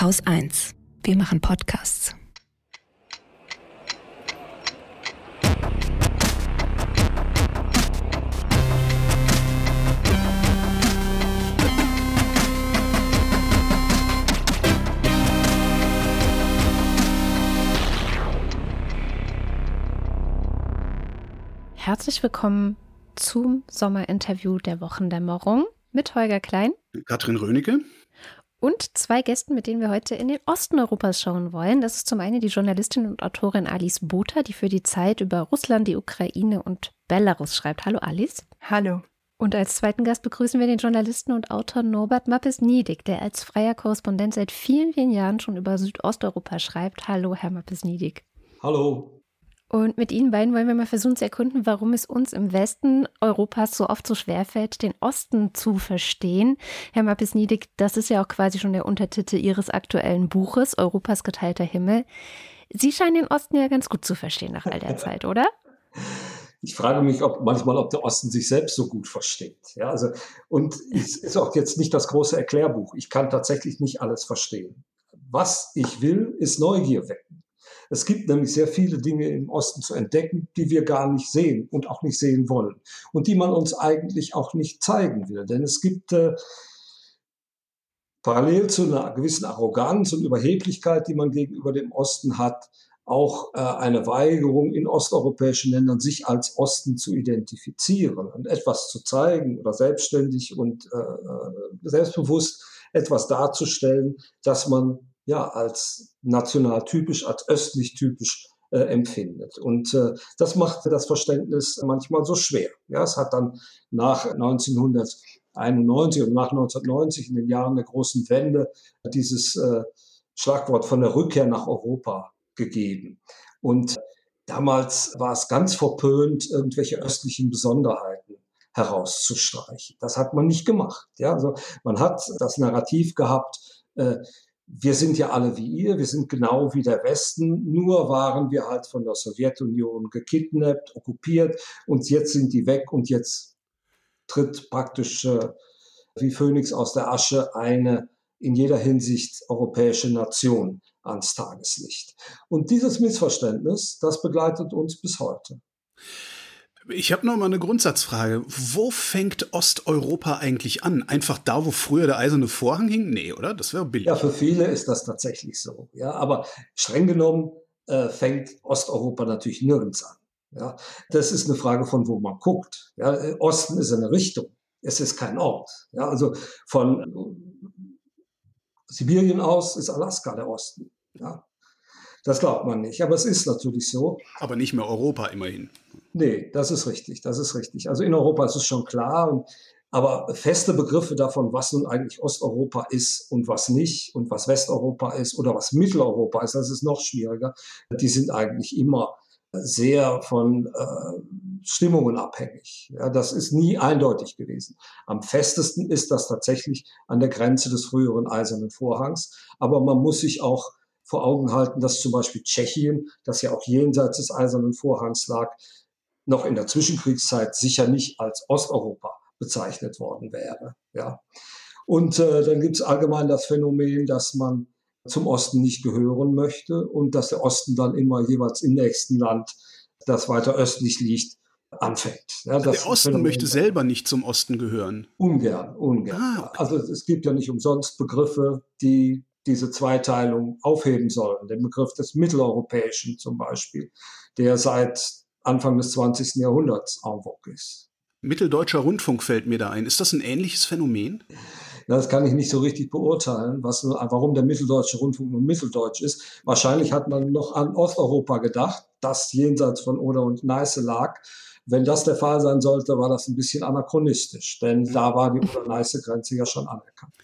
Haus 1. Wir machen Podcasts. Herzlich willkommen zum Sommerinterview der Wochendämmerung mit Holger Klein, Katrin Rönecke und zwei Gästen, mit denen wir heute in den Osten Europas schauen wollen. Das ist zum einen die Journalistin und Autorin Alice Botha, die für die Zeit über Russland, die Ukraine und Belarus schreibt. Hallo Alice. Hallo. Und als zweiten Gast begrüßen wir den Journalisten und Autor Norbert Mappes-Niedig, der als freier Korrespondent seit vielen, vielen Jahren schon über Südosteuropa schreibt. Hallo, Herr Mappes-Niedig. Hallo. Und mit Ihnen beiden wollen wir mal versuchen zu erkunden, warum es uns im Westen Europas so oft so schwerfällt, den Osten zu verstehen. Herr Mappes-Niedig, das ist ja auch quasi schon der Untertitel Ihres aktuellen Buches, Europas geteilter Himmel. Sie scheinen den Osten ja ganz gut zu verstehen nach all der Zeit, oder? Ich frage mich, ob manchmal, ob der Osten sich selbst so gut versteht. Ja, also, und es ist auch jetzt nicht das große Erklärbuch. Ich kann tatsächlich nicht alles verstehen. Was ich will, ist Neugier wecken. Es gibt nämlich sehr viele Dinge im Osten zu entdecken, die wir gar nicht sehen und auch nicht sehen wollen und die man uns eigentlich auch nicht zeigen will. Denn es gibt äh, parallel zu einer gewissen Arroganz und Überheblichkeit, die man gegenüber dem Osten hat, auch äh, eine Weigerung in osteuropäischen Ländern, sich als Osten zu identifizieren und etwas zu zeigen oder selbstständig und äh, äh selbstbewusst etwas darzustellen, dass man ja als national typisch, als östlich typisch äh, empfindet. Und äh, das macht das Verständnis manchmal so schwer. Ja, es hat dann nach 1991 und nach 1990 in den Jahren der großen Wende dieses äh, Schlagwort von der Rückkehr nach Europa gegeben. Und damals war es ganz verpönt, irgendwelche östlichen Besonderheiten herauszustreichen. Das hat man nicht gemacht. Ja, also man hat das Narrativ gehabt, äh, wir sind ja alle wie ihr, wir sind genau wie der Westen, nur waren wir halt von der Sowjetunion gekidnappt, okkupiert und jetzt sind die weg und jetzt tritt praktisch äh, wie Phönix aus der Asche eine in jeder Hinsicht europäische Nation ans Tageslicht. Und dieses Missverständnis, das begleitet uns bis heute. Ich habe noch mal eine Grundsatzfrage. Wo fängt Osteuropa eigentlich an? Einfach da, wo früher der eiserne Vorhang hing? Nee, oder? Das wäre billig. Ja, für viele ist das tatsächlich so. Ja, aber streng genommen äh, fängt Osteuropa natürlich nirgends an. Ja, das ist eine Frage von wo man guckt. Ja, Osten ist eine Richtung. Es ist kein Ort. Ja, also von Sibirien aus ist Alaska der Osten. Ja, das glaubt man nicht, aber es ist natürlich so. Aber nicht mehr Europa immerhin. Nee, das ist richtig, das ist richtig. Also in Europa ist es schon klar, aber feste Begriffe davon, was nun eigentlich Osteuropa ist und was nicht und was Westeuropa ist oder was Mitteleuropa ist, das ist noch schwieriger. Die sind eigentlich immer sehr von äh, Stimmungen abhängig. Ja, das ist nie eindeutig gewesen. Am festesten ist das tatsächlich an der Grenze des früheren Eisernen Vorhangs. Aber man muss sich auch vor Augen halten, dass zum Beispiel Tschechien, das ja auch jenseits des Eisernen Vorhangs lag, noch in der Zwischenkriegszeit sicher nicht als Osteuropa bezeichnet worden wäre. Ja. Und äh, dann gibt es allgemein das Phänomen, dass man zum Osten nicht gehören möchte und dass der Osten dann immer jeweils im nächsten Land, das weiter östlich liegt, anfängt. Ja, der Osten Phänomen möchte selber nicht zum Osten gehören. Ungern, ungern. Ah, okay. Also es gibt ja nicht umsonst Begriffe, die diese Zweiteilung aufheben sollen. Den Begriff des Mitteleuropäischen zum Beispiel, der seit Anfang des 20. Jahrhunderts en vogue ist. Mitteldeutscher Rundfunk fällt mir da ein. Ist das ein ähnliches Phänomen? Das kann ich nicht so richtig beurteilen, was, warum der Mitteldeutsche Rundfunk nur Mitteldeutsch ist. Wahrscheinlich hat man noch an Osteuropa gedacht, das jenseits von Oder und Neiße lag. Wenn das der Fall sein sollte, war das ein bisschen anachronistisch, denn da war die Oder-Neiße-Grenze ja schon anerkannt.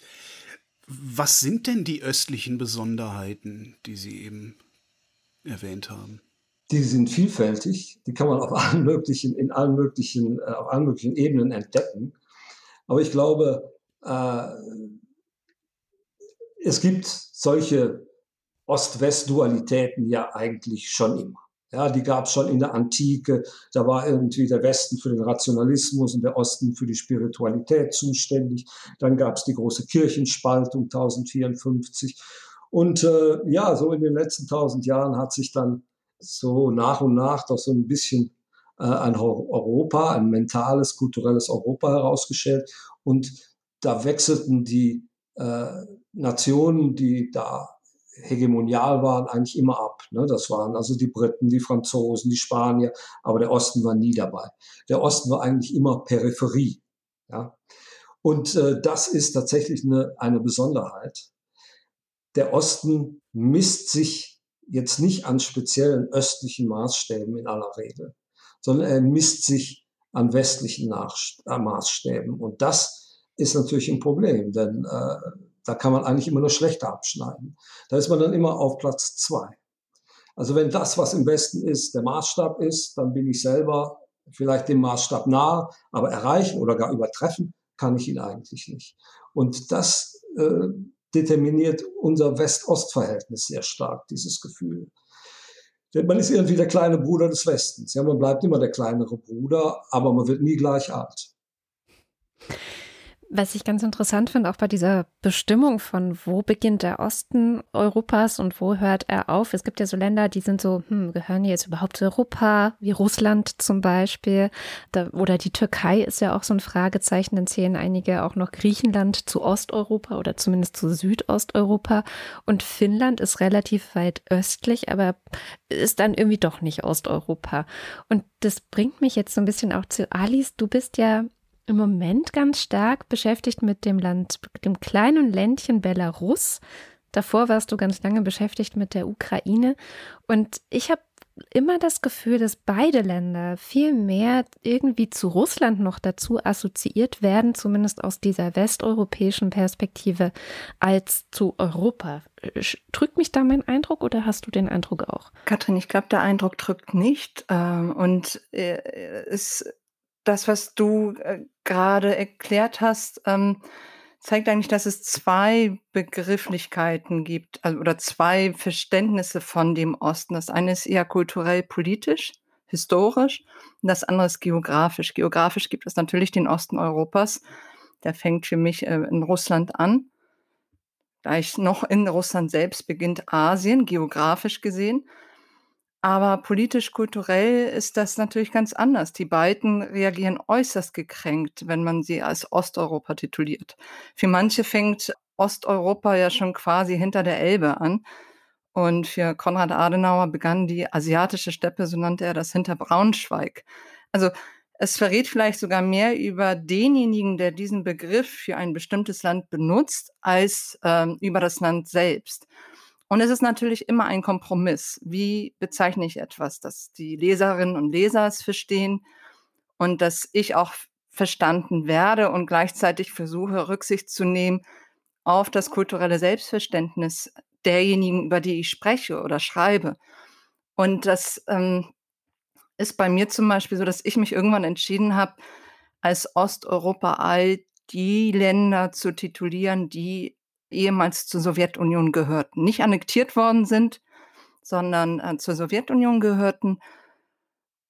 Was sind denn die östlichen Besonderheiten, die Sie eben erwähnt haben? Die sind vielfältig, die kann man auf allen möglichen, in allen möglichen, äh, auf allen möglichen Ebenen entdecken. Aber ich glaube, äh, es gibt solche Ost-West-Dualitäten ja eigentlich schon immer. Ja, die gab es schon in der Antike. Da war irgendwie der Westen für den Rationalismus und der Osten für die Spiritualität zuständig. Dann gab es die große Kirchenspaltung 1054. Und äh, ja, so in den letzten tausend Jahren hat sich dann so nach und nach doch so ein bisschen äh, ein Europa, ein mentales, kulturelles Europa herausgestellt. Und da wechselten die äh, Nationen, die da hegemonial waren, eigentlich immer ab. Ne? Das waren also die Briten, die Franzosen, die Spanier, aber der Osten war nie dabei. Der Osten war eigentlich immer Peripherie. Ja? Und äh, das ist tatsächlich eine, eine Besonderheit. Der Osten misst sich jetzt nicht an speziellen östlichen Maßstäben in aller Regel, sondern er misst sich an westlichen Nach äh, Maßstäben. Und das ist natürlich ein Problem, denn äh, da kann man eigentlich immer nur schlechter abschneiden. Da ist man dann immer auf Platz zwei. Also wenn das, was im Westen ist, der Maßstab ist, dann bin ich selber vielleicht dem Maßstab nahe, aber erreichen oder gar übertreffen kann ich ihn eigentlich nicht. Und das äh, determiniert unser West-Ost-Verhältnis sehr stark, dieses Gefühl. Denn man ist irgendwie der kleine Bruder des Westens. Ja, man bleibt immer der kleinere Bruder, aber man wird nie gleich alt. Was ich ganz interessant finde, auch bei dieser Bestimmung von, wo beginnt der Osten Europas und wo hört er auf. Es gibt ja so Länder, die sind so, hm, gehören die jetzt überhaupt zu Europa, wie Russland zum Beispiel. Da, oder die Türkei ist ja auch so ein Fragezeichen. Dann zählen einige auch noch Griechenland zu Osteuropa oder zumindest zu Südosteuropa. Und Finnland ist relativ weit östlich, aber ist dann irgendwie doch nicht Osteuropa. Und das bringt mich jetzt so ein bisschen auch zu Alice. Du bist ja im Moment ganz stark beschäftigt mit dem Land, dem kleinen Ländchen Belarus. Davor warst du ganz lange beschäftigt mit der Ukraine. Und ich habe immer das Gefühl, dass beide Länder viel mehr irgendwie zu Russland noch dazu assoziiert werden, zumindest aus dieser westeuropäischen Perspektive, als zu Europa. Drückt mich da mein Eindruck oder hast du den Eindruck auch? Katrin, ich glaube, der Eindruck drückt nicht. Ähm, und äh, es das, was du äh, gerade erklärt hast, ähm, zeigt eigentlich, dass es zwei Begrifflichkeiten gibt also, oder zwei Verständnisse von dem Osten. Das eine ist eher kulturell politisch, historisch und das andere ist geografisch. Geografisch gibt es natürlich den Osten Europas. Der fängt für mich äh, in Russland an. Gleich noch in Russland selbst beginnt Asien, geografisch gesehen. Aber politisch-kulturell ist das natürlich ganz anders. Die beiden reagieren äußerst gekränkt, wenn man sie als Osteuropa tituliert. Für manche fängt Osteuropa ja schon quasi hinter der Elbe an. Und für Konrad Adenauer begann die asiatische Steppe, so nannte er das, hinter Braunschweig. Also es verrät vielleicht sogar mehr über denjenigen, der diesen Begriff für ein bestimmtes Land benutzt, als ähm, über das Land selbst. Und es ist natürlich immer ein Kompromiss. Wie bezeichne ich etwas, dass die Leserinnen und Leser es verstehen und dass ich auch verstanden werde und gleichzeitig versuche, Rücksicht zu nehmen auf das kulturelle Selbstverständnis derjenigen, über die ich spreche oder schreibe. Und das ähm, ist bei mir zum Beispiel so, dass ich mich irgendwann entschieden habe, als Osteuropa all die Länder zu titulieren, die ehemals zur Sowjetunion gehörten, nicht annektiert worden sind, sondern äh, zur Sowjetunion gehörten.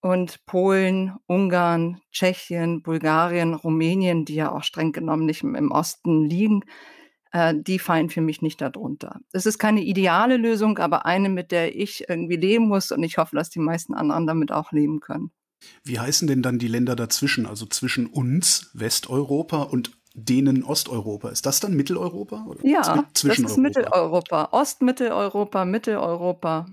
Und Polen, Ungarn, Tschechien, Bulgarien, Rumänien, die ja auch streng genommen nicht im Osten liegen, äh, die fallen für mich nicht darunter. Es ist keine ideale Lösung, aber eine, mit der ich irgendwie leben muss und ich hoffe, dass die meisten anderen damit auch leben können. Wie heißen denn dann die Länder dazwischen, also zwischen uns, Westeuropa und denen Osteuropa. Ist das dann Mitteleuropa? Oder ja, das ist Mitteleuropa. Ostmitteleuropa, Mitteleuropa.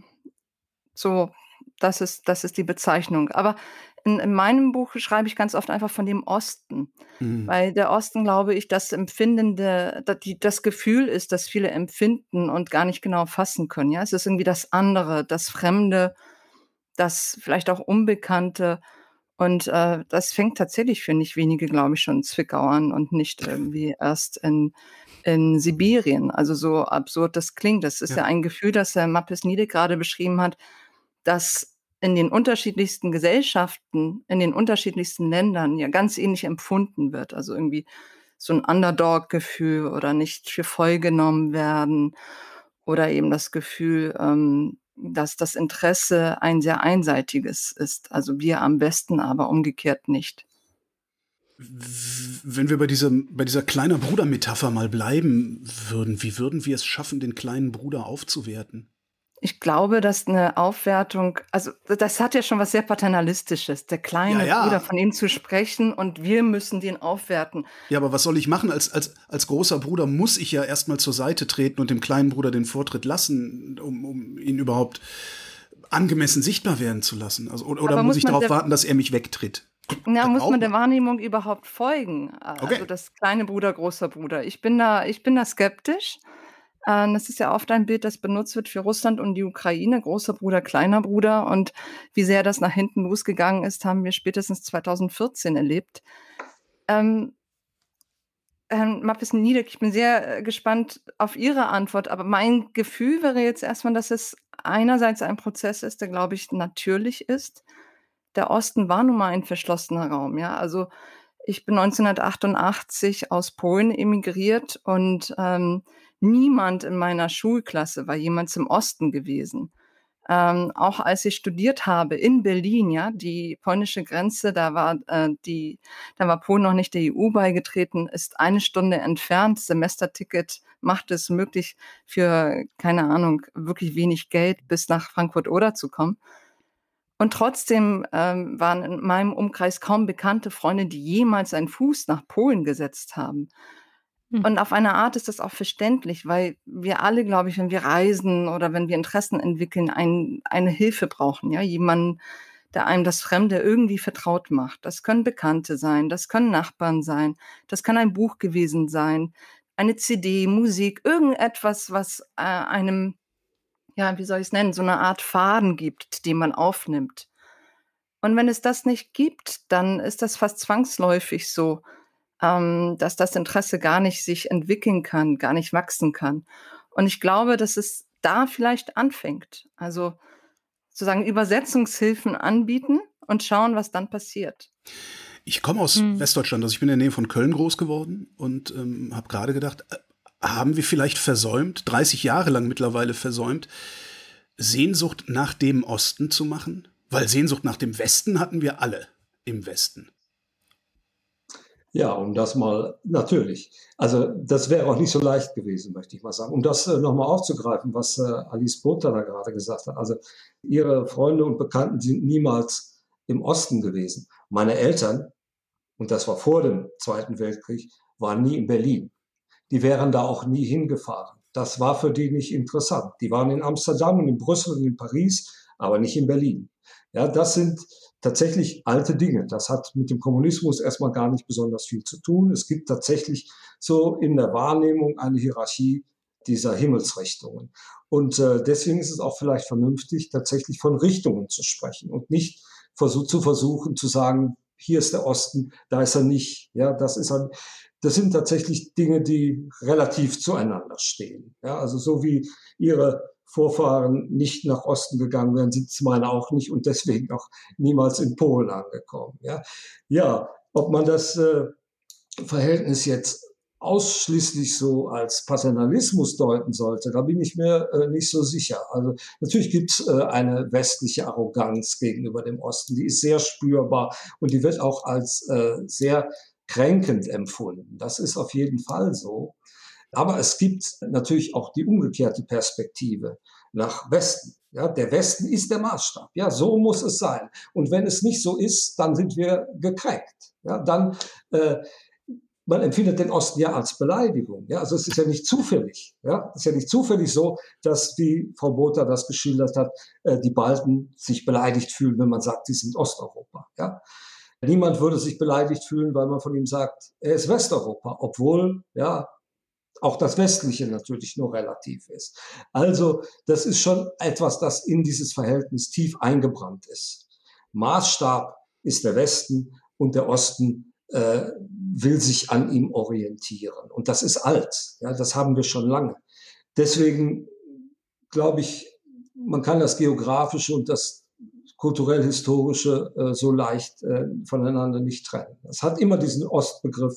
So, das ist, das ist die Bezeichnung. Aber in, in meinem Buch schreibe ich ganz oft einfach von dem Osten. Mhm. Weil der Osten, glaube ich, das Empfindende, das, die, das Gefühl ist, dass viele empfinden und gar nicht genau fassen können. Ja, es ist irgendwie das andere, das Fremde, das vielleicht auch Unbekannte. Und äh, das fängt tatsächlich für nicht wenige, glaube ich, schon in Zwickau an und nicht irgendwie erst in, in Sibirien. Also so absurd das klingt. Das ist ja, ja ein Gefühl, das Herr Mappes Niede gerade beschrieben hat, dass in den unterschiedlichsten Gesellschaften, in den unterschiedlichsten Ländern ja ganz ähnlich empfunden wird. Also irgendwie so ein Underdog-Gefühl oder nicht für voll genommen werden oder eben das Gefühl, ähm, dass das Interesse ein sehr einseitiges ist. Also wir am besten, aber umgekehrt nicht. Wenn wir bei dieser, bei dieser kleiner Bruder-Metapher mal bleiben würden, wie würden wir es schaffen, den kleinen Bruder aufzuwerten? Ich glaube, dass eine Aufwertung, also das hat ja schon was sehr Paternalistisches, der kleine Ja, ja. Bruder von ihm zu sprechen und wir müssen den aufwerten. Ja, aber was soll ich machen? Als, als, als großer Bruder muss ich ja erstmal zur Seite treten und dem kleinen Bruder den Vortritt lassen, um, um ihn überhaupt angemessen sichtbar werden zu lassen. Also, oder oder muss muss ich darauf warten, dass er mich wegtritt? Na, muss man der. Wahrnehmung überhaupt folgen? Also Okay. das kleine Bruder, großer Bruder. Ich bin da, ich bin da skeptisch. Ähm, Das ist ja oft ein Bild, das benutzt wird für Russland und die Ukraine, großer Bruder, kleiner Bruder. Und wie sehr das nach hinten losgegangen ist, haben wir spätestens 2014 erlebt. Ähm, Herrn Mappes Niedek, ich bin sehr äh, gespannt auf Ihre Antwort, aber mein Gefühl wäre jetzt erstmal, dass es einerseits ein Prozess ist, der, glaube ich, natürlich ist. Der Osten war nun mal ein verschlossener Raum, ja. Also ich bin 1988 aus Polen emigriert und ähm, niemand in meiner Schulklasse war jemals im Osten gewesen. Ähm, auch als ich studiert habe in Berlin, ja, die polnische Grenze, da war äh, die, da war Polen noch nicht der EU beigetreten, ist eine Stunde entfernt. Semesterticket macht es möglich, für keine Ahnung wirklich wenig Geld bis nach Frankfurt-Oder zu kommen. Und trotzdem ähm, waren in meinem Umkreis kaum bekannte Freunde, die jemals einen Fuß nach Polen gesetzt haben. Hm. Und auf eine Art ist das auch verständlich, weil wir alle, glaube ich, wenn wir reisen oder wenn wir Interessen entwickeln, ein, eine Hilfe brauchen, ja, jemanden, der einem das Fremde irgendwie vertraut macht. Das können Bekannte sein, das können Nachbarn sein, das kann ein Buch gewesen sein, eine CD, Musik, irgendetwas, was äh, einem, ja, wie soll ich es nennen, so eine Art Faden gibt, den man aufnimmt. Und wenn es das nicht gibt, dann ist das fast zwangsläufig so, ähm, dass das Interesse gar nicht sich entwickeln kann, gar nicht wachsen kann. Und ich glaube, dass es da vielleicht anfängt. Also sozusagen Übersetzungshilfen anbieten und schauen, was dann passiert. Ich komme aus Hm. Westdeutschland, also ich bin in der Nähe von Köln groß geworden und ähm, habe gerade gedacht, äh, haben wir vielleicht versäumt, 30 Jahre lang mittlerweile versäumt, Sehnsucht nach dem Osten zu machen? Weil Sehnsucht nach dem Westen hatten wir alle im Westen. Ja, um das mal, natürlich. Also das wäre auch nicht so leicht gewesen, möchte ich mal sagen. Um das äh, nochmal aufzugreifen, was äh, Alice Botha da gerade gesagt hat. Also ihre Freunde und Bekannten sind niemals im Osten gewesen. Meine Eltern, und das war vor dem Zweiten Weltkrieg, waren nie in Berlin. Die wären da auch nie hingefahren. Das war für die nicht interessant. Die waren in Amsterdam und in Brüssel und in Paris, aber nicht in Berlin. Ja, das sind tatsächlich alte Dinge. Das hat mit dem Kommunismus erstmal gar nicht besonders viel zu tun. Es gibt tatsächlich so in der Wahrnehmung eine Hierarchie dieser Himmelsrichtungen. Und äh, deswegen ist es auch vielleicht vernünftig, tatsächlich von Richtungen zu sprechen und nicht zu versuchen zu sagen, hier ist der Osten, da ist er nicht. Ja, das ist ein, das sind tatsächlich Dinge, die relativ zueinander stehen. Ja, also so wie ihre Vorfahren nicht nach Osten gegangen wären, sind es meine auch nicht und deswegen auch niemals in Polen angekommen. Ja, ja ob man das äh, Verhältnis jetzt ausschließlich so als Paternalismus deuten sollte, da bin ich mir äh, nicht so sicher. Also natürlich gibt es äh, eine westliche Arroganz gegenüber dem Osten, die ist sehr spürbar und die wird auch als äh, sehr kränkend empfunden. Das ist auf jeden Fall so. Aber es gibt natürlich auch die umgekehrte Perspektive nach Westen. Ja, der Westen ist der Maßstab. Ja, so muss es sein. Und wenn es nicht so ist, dann sind wir gekränkt. Ja, dann äh, man empfindet den Osten ja als Beleidigung. Ja, also es ist ja nicht zufällig. Ja, es ist ja nicht zufällig so, dass, wie Frau Botha das geschildert hat, äh, die Balten sich beleidigt fühlen, wenn man sagt, sie sind Osteuropa. Ja, niemand würde sich beleidigt fühlen, weil man von ihm sagt, er ist Westeuropa, obwohl ja auch das Westliche natürlich nur relativ ist. Also das ist schon etwas, das in dieses Verhältnis tief eingebrannt ist. Maßstab ist der Westen und der Osten äh, will sich an ihm orientieren. Und das ist alt. Ja, das haben wir schon lange. Deswegen glaube ich, man kann das Geografische und das kulturell-historische äh, so leicht äh, voneinander nicht trennen. Es hat immer diesen Ostbegriff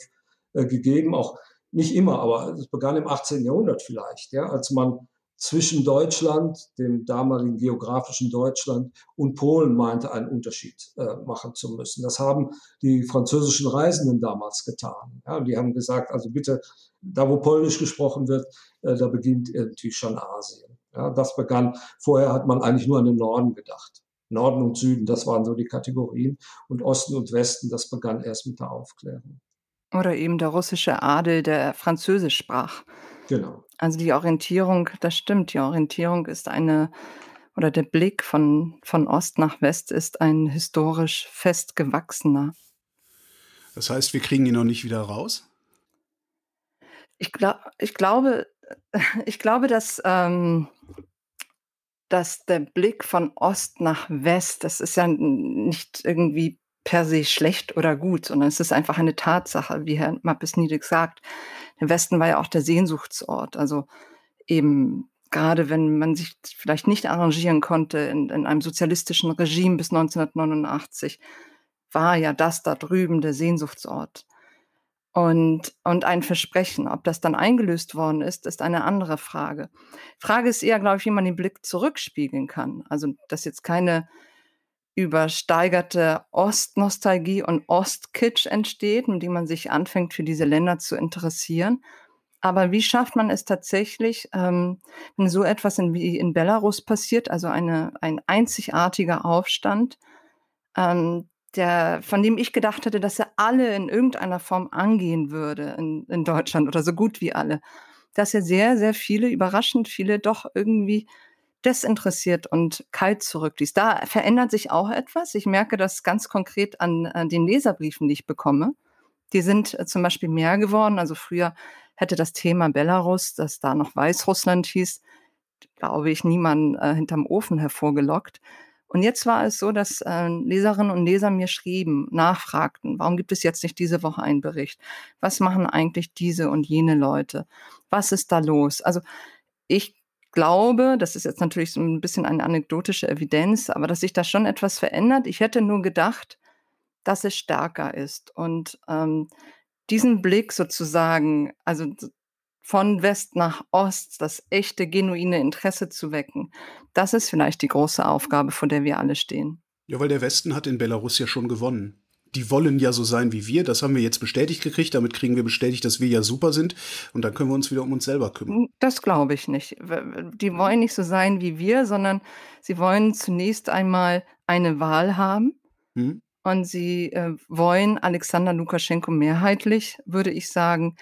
äh, gegeben, auch nicht immer, aber es begann im 18. Jahrhundert vielleicht, ja, als man zwischen Deutschland, dem damaligen geografischen Deutschland und Polen meinte, einen Unterschied äh, machen zu müssen. Das haben die französischen Reisenden damals getan. Ja, die haben gesagt, also bitte, da wo Polnisch gesprochen wird, äh, da beginnt irgendwie schon Asien. Ja, das begann, vorher hat man eigentlich nur an den Norden gedacht. Norden und Süden, das waren so die Kategorien. Und Osten und Westen, das begann erst mit der Aufklärung. Oder eben der russische Adel, der Französisch sprach. Genau. Also die Orientierung, das stimmt, die Orientierung ist eine, oder der Blick von, von Ost nach West ist ein historisch festgewachsener. Das heißt, wir kriegen ihn noch nicht wieder raus? Ich, glaub, ich glaube, ich glaube, dass, ähm, dass der Blick von Ost nach West, das ist ja nicht irgendwie per se schlecht oder gut, sondern es ist einfach eine Tatsache, wie Herr Mappes-Niedig sagt. Der Westen war ja auch der Sehnsuchtsort. Also eben gerade wenn man sich vielleicht nicht arrangieren konnte in, in einem sozialistischen Regime bis 1989, war ja das da drüben der Sehnsuchtsort. Und, und ein Versprechen, ob das dann eingelöst worden ist, ist eine andere Frage. Frage ist eher, glaube ich, wie man den Blick zurückspiegeln kann. Also, dass jetzt keine übersteigerte Ostnostalgie und Ostkitsch entsteht, in dem man sich anfängt, für diese Länder zu interessieren. Aber wie schafft man es tatsächlich, ähm, wenn so etwas in, wie in Belarus passiert, also eine, ein einzigartiger Aufstand, ähm, der, von dem ich gedacht hätte, dass er alle in irgendeiner Form angehen würde in, in Deutschland oder so gut wie alle, dass er sehr, sehr viele, überraschend viele doch irgendwie desinteressiert und kalt zurückließ. Da verändert sich auch etwas. Ich merke das ganz konkret an, an den Leserbriefen, die ich bekomme. Die sind äh, zum Beispiel mehr geworden. Also früher hätte das Thema Belarus, das da noch Weißrussland hieß, glaube ich, niemand äh, hinterm Ofen hervorgelockt. Und jetzt war es so, dass äh, Leserinnen und Leser mir schrieben, nachfragten, warum gibt es jetzt nicht diese Woche einen Bericht? Was machen eigentlich diese und jene Leute? Was ist da los? Also ich glaube, das ist jetzt natürlich so ein bisschen eine anekdotische Evidenz, aber dass sich da schon etwas verändert. Ich hätte nur gedacht, dass es stärker ist. Und ähm, diesen Blick sozusagen, also von West nach Ost, das echte, genuine Interesse zu wecken, das ist vielleicht die große Aufgabe, vor der wir alle stehen. Ja, weil der Westen hat in Belarus ja schon gewonnen die wollen ja so sein wie wir. Das haben wir jetzt bestätigt gekriegt. Damit kriegen wir bestätigt, dass wir ja super sind. Und dann können wir uns wieder um uns selber kümmern. Das glaube ich nicht. Die wollen nicht so sein wie wir, sondern sie wollen zunächst einmal eine Wahl haben. Hm? Und sie äh, wollen Alexander Lukaschenko mehrheitlich, würde ich sagen,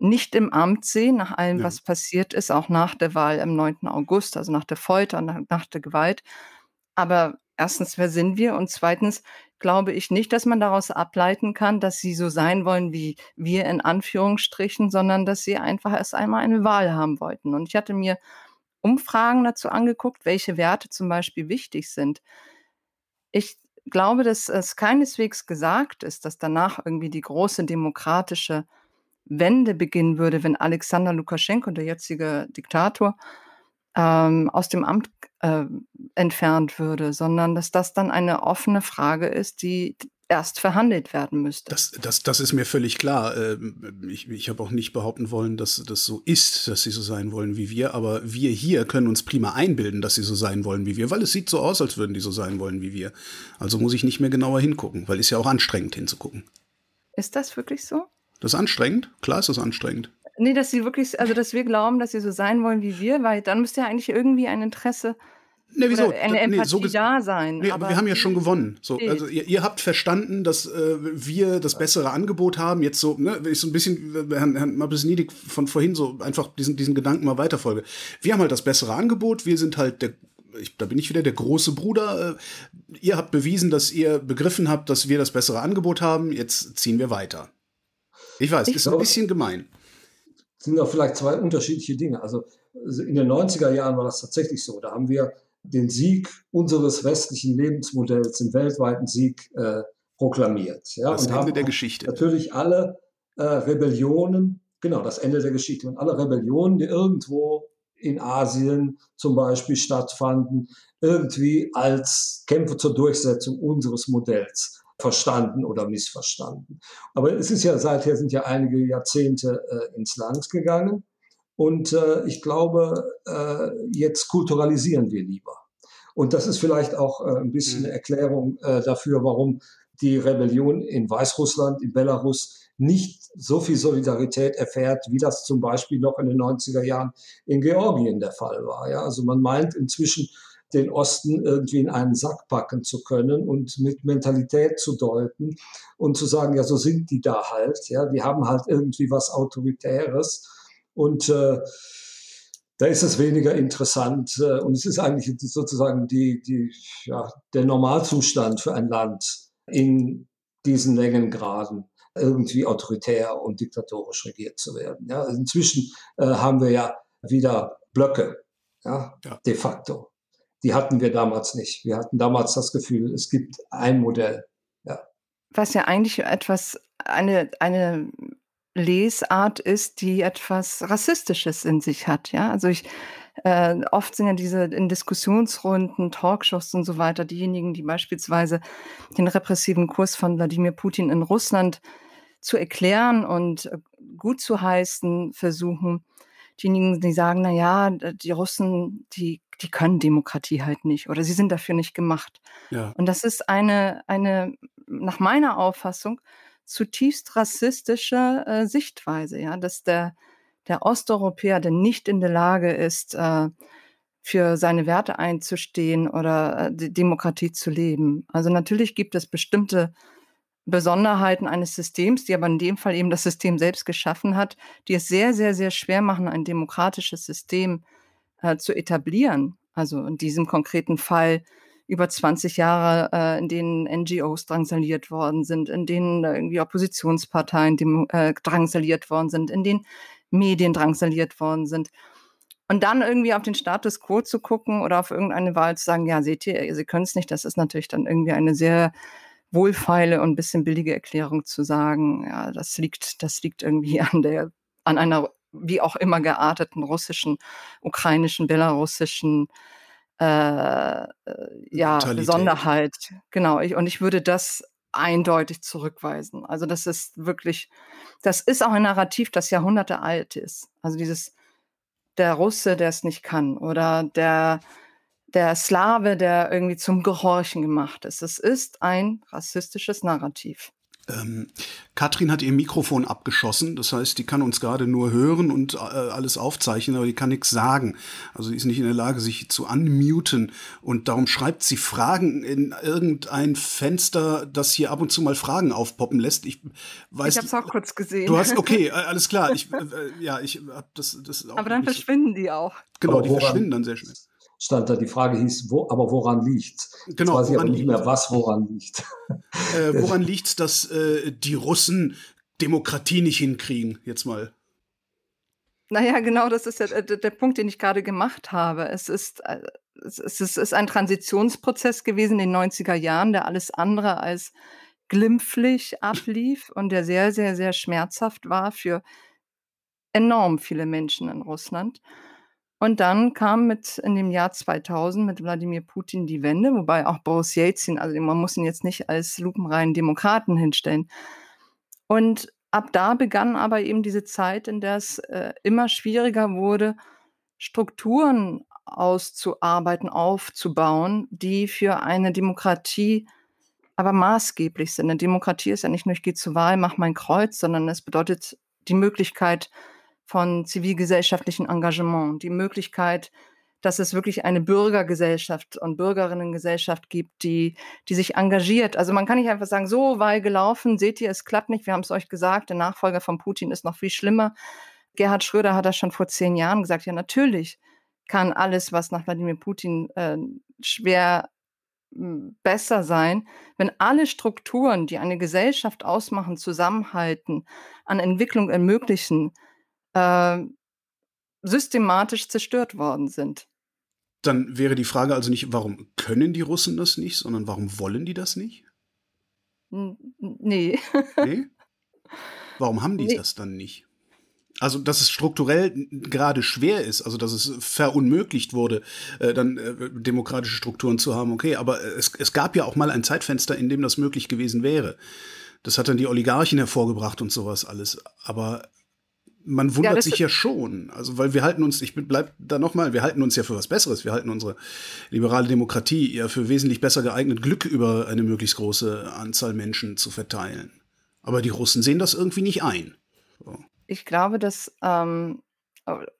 nicht im Amt sehen, nach allem, ja. was passiert ist, auch nach der Wahl am 9. August, also nach der Folter, nach, nach der Gewalt. Aber erstens, wer sind wir? Und zweitens glaube ich nicht, dass man daraus ableiten kann, dass sie so sein wollen wie wir in Anführungsstrichen, sondern dass sie einfach erst einmal eine Wahl haben wollten. Und ich hatte mir Umfragen dazu angeguckt, welche Werte zum Beispiel wichtig sind. Ich glaube, dass es keineswegs gesagt ist, dass danach irgendwie die große demokratische Wende beginnen würde, wenn Alexander Lukaschenko, der jetzige Diktator, ähm, aus dem Amt äh, entfernt würde, sondern dass das dann eine offene Frage ist, die erst verhandelt werden müsste. Das, das, das ist mir völlig klar. Ähm, ich, ich habe auch nicht behaupten wollen, dass das so ist, dass sie so sein wollen wie wir, aber wir hier können uns prima einbilden, dass sie so sein wollen wie wir, weil es sieht so aus, als würden die so sein wollen wie wir. Also muss ich nicht mehr genauer hingucken, weil es ja auch anstrengend hinzugucken. Ist das wirklich so? Das ist anstrengend? Klar ist das anstrengend. Nee, dass sie wirklich, also dass wir glauben, dass sie so sein wollen wie wir, weil dann müsste ja eigentlich irgendwie ein Interesse Nee, wieso? eine Empathie nee, so da sein. Nee, aber, aber, wir haben ja schon gewonnen. So, also ihr, ihr habt verstanden, dass äh, wir das bessere Angebot haben. Jetzt so, ne, wenn ich so ein bisschen Herrn, Herrn Mabesniedig von vorhin so einfach diesen, diesen Gedanken mal weiterfolge. Wir haben halt das bessere Angebot. Wir sind halt der ich, da bin ich wieder der große Bruder. Äh, ihr habt bewiesen, dass ihr begriffen habt, dass wir das bessere Angebot haben. Jetzt ziehen wir weiter. Ich weiß, ich ist ein bisschen gemein sind auch vielleicht zwei unterschiedliche Dinge. Also in den 90er Jahren war das tatsächlich so. Da haben wir den Sieg unseres westlichen Lebensmodells, den weltweiten Sieg äh, proklamiert. Ja, das und Ende der Geschichte. Natürlich alle äh, Rebellionen, genau, das Ende der Geschichte und alle Rebellionen, die irgendwo in Asien zum Beispiel stattfanden, irgendwie als Kämpfe zur Durchsetzung unseres Modells verstanden oder missverstanden. Aber es ist ja seither sind ja einige Jahrzehnte äh, ins Land gegangen Und äh, ich glaube, äh, jetzt kulturalisieren wir lieber. Und das ist vielleicht auch äh, ein bisschen eine mhm. Erklärung äh, dafür, warum die Rebellion in Weißrussland, in Belarus nicht so viel Solidarität erfährt, wie das zum Beispiel noch in den 90er Jahren in Georgien der Fall war. Ja, also man meint inzwischen, den Osten irgendwie in einen Sack packen zu können und mit Mentalität zu deuten und zu sagen, ja, so sind die da halt, ja, die haben halt irgendwie was Autoritäres und äh, da ist es weniger interessant äh, und es ist eigentlich sozusagen die, die, ja, der Normalzustand für ein Land in diesen Längengraden irgendwie autoritär und diktatorisch regiert zu werden. Ja, inzwischen äh, haben wir ja wieder Blöcke, ja, ja, de facto. Die hatten wir damals nicht. Wir hatten damals das Gefühl, es gibt ein Modell. Ja. Was ja eigentlich etwas, eine, eine Lesart ist, die etwas Rassistisches in sich hat. Ja, also ich, äh, oft sind ja diese in Diskussionsrunden, Talkshows und so weiter diejenigen, die beispielsweise den repressiven Kurs von Wladimir Putin in Russland zu erklären und äh, gut zu heißen versuchen. Diejenigen, die sagen, na ja, die Russen, die, die können Demokratie halt nicht oder sie sind dafür nicht gemacht. Ja. Und das ist eine, eine, nach meiner Auffassung, zutiefst rassistische äh, Sichtweise, ja, dass der, der Osteuropäer, der nicht in der Lage ist, äh, für seine Werte einzustehen oder äh, die Demokratie zu leben. Also natürlich gibt es bestimmte Besonderheiten eines Systems, die aber in dem Fall eben das System selbst geschaffen hat, die es sehr, sehr, sehr schwer machen, ein demokratisches System äh, zu etablieren. Also in diesem konkreten Fall über 20 Jahre, äh, in denen NGOs drangsaliert worden sind, in denen irgendwie Oppositionsparteien dem, äh, drangsaliert worden sind, in denen Medien drangsaliert worden sind. Und dann irgendwie auf den Status quo zu gucken oder auf irgendeine Wahl zu sagen, ja, seht ihr, Sie können es nicht, das ist natürlich dann irgendwie eine sehr wohlfeile und ein bisschen billige Erklärung zu sagen, ja, das liegt, das liegt irgendwie an der, an einer wie auch immer gearteten russischen, ukrainischen, belarussischen äh, äh ja, Besonderheit. Genau. Ich, und ich würde das eindeutig zurückweisen. Also das ist wirklich, das ist auch ein Narrativ, das Jahrhunderte alt ist. Also dieses der Russe, der es nicht kann oder der der Slave, der irgendwie zum Gehorchen gemacht ist. Es ist ein rassistisches Narrativ. Ähm, Katrin hat ihr Mikrofon abgeschossen, das heißt, die kann uns gerade nur hören und äh, alles aufzeichnen, aber die kann nichts sagen. Also sie ist nicht in der Lage, sich zu unmuten und darum schreibt sie Fragen in irgendein Fenster, das hier ab und zu mal Fragen aufpoppen lässt. Ich weiß. Ich habe es auch kurz gesehen. Du hast okay, alles klar. Ich, äh, ja, ich habe das, das. aber dann verschwinden die auch. Genau, die verschwinden dann sehr schnell stand da, die Frage hieß, wo, aber woran liegt? Genau. Jetzt weiß ich aber nicht mehr, was woran liegt. Äh, woran liegt dass äh, die Russen Demokratie nicht hinkriegen? Jetzt mal. Naja, genau, das ist ja der, der Punkt, den ich gerade gemacht habe. Es ist, äh, es, ist, es ist ein Transitionsprozess gewesen in den 90er Jahren, der alles andere als glimpflich ablief und der sehr, sehr, sehr schmerzhaft war für enorm viele Menschen in Russland. Und dann kam mit in dem Jahr 2000 mit Wladimir Putin die Wende, wobei auch Boris Yeltsin, also man muss ihn jetzt nicht als lupenreinen Demokraten hinstellen. Und ab da begann aber eben diese Zeit, in der es äh, immer schwieriger wurde, Strukturen auszuarbeiten, aufzubauen, die für eine Demokratie aber maßgeblich sind. Eine Demokratie ist ja nicht nur, ich gehe zur Wahl, mach mein Kreuz, sondern es bedeutet die Möglichkeit, von zivilgesellschaftlichen Engagement, die Möglichkeit, dass es wirklich eine Bürgergesellschaft und Bürgerinnengesellschaft gibt, die, die sich engagiert. Also man kann nicht einfach sagen, so, weil gelaufen, seht ihr, es klappt nicht, wir haben es euch gesagt, der Nachfolger von Putin ist noch viel schlimmer. Gerhard Schröder hat das schon vor zehn Jahren gesagt, ja natürlich kann alles, was nach Wladimir Putin äh, schwer hm, besser sein, wenn alle Strukturen, die eine Gesellschaft ausmachen, zusammenhalten, an Entwicklung ermöglichen, äh, systematisch zerstört worden sind. Dann wäre die Frage also nicht, warum können die Russen das nicht, sondern warum wollen die das nicht? N nee. nee? Warum haben die nee. das dann nicht? Also, dass es strukturell gerade schwer ist, also dass es verunmöglicht wurde, äh, dann äh, demokratische Strukturen zu haben, okay, aber es, es gab ja auch mal ein Zeitfenster, in dem das möglich gewesen wäre. Das hat dann die Oligarchen hervorgebracht und sowas alles. Aber man wundert ja, sich ja schon. Also, weil wir halten uns, ich bleib da nochmal, wir halten uns ja für was Besseres. Wir halten unsere liberale Demokratie ja für wesentlich besser geeignet, Glück über eine möglichst große Anzahl Menschen zu verteilen. Aber die Russen sehen das irgendwie nicht ein. So. Ich glaube, dass ähm,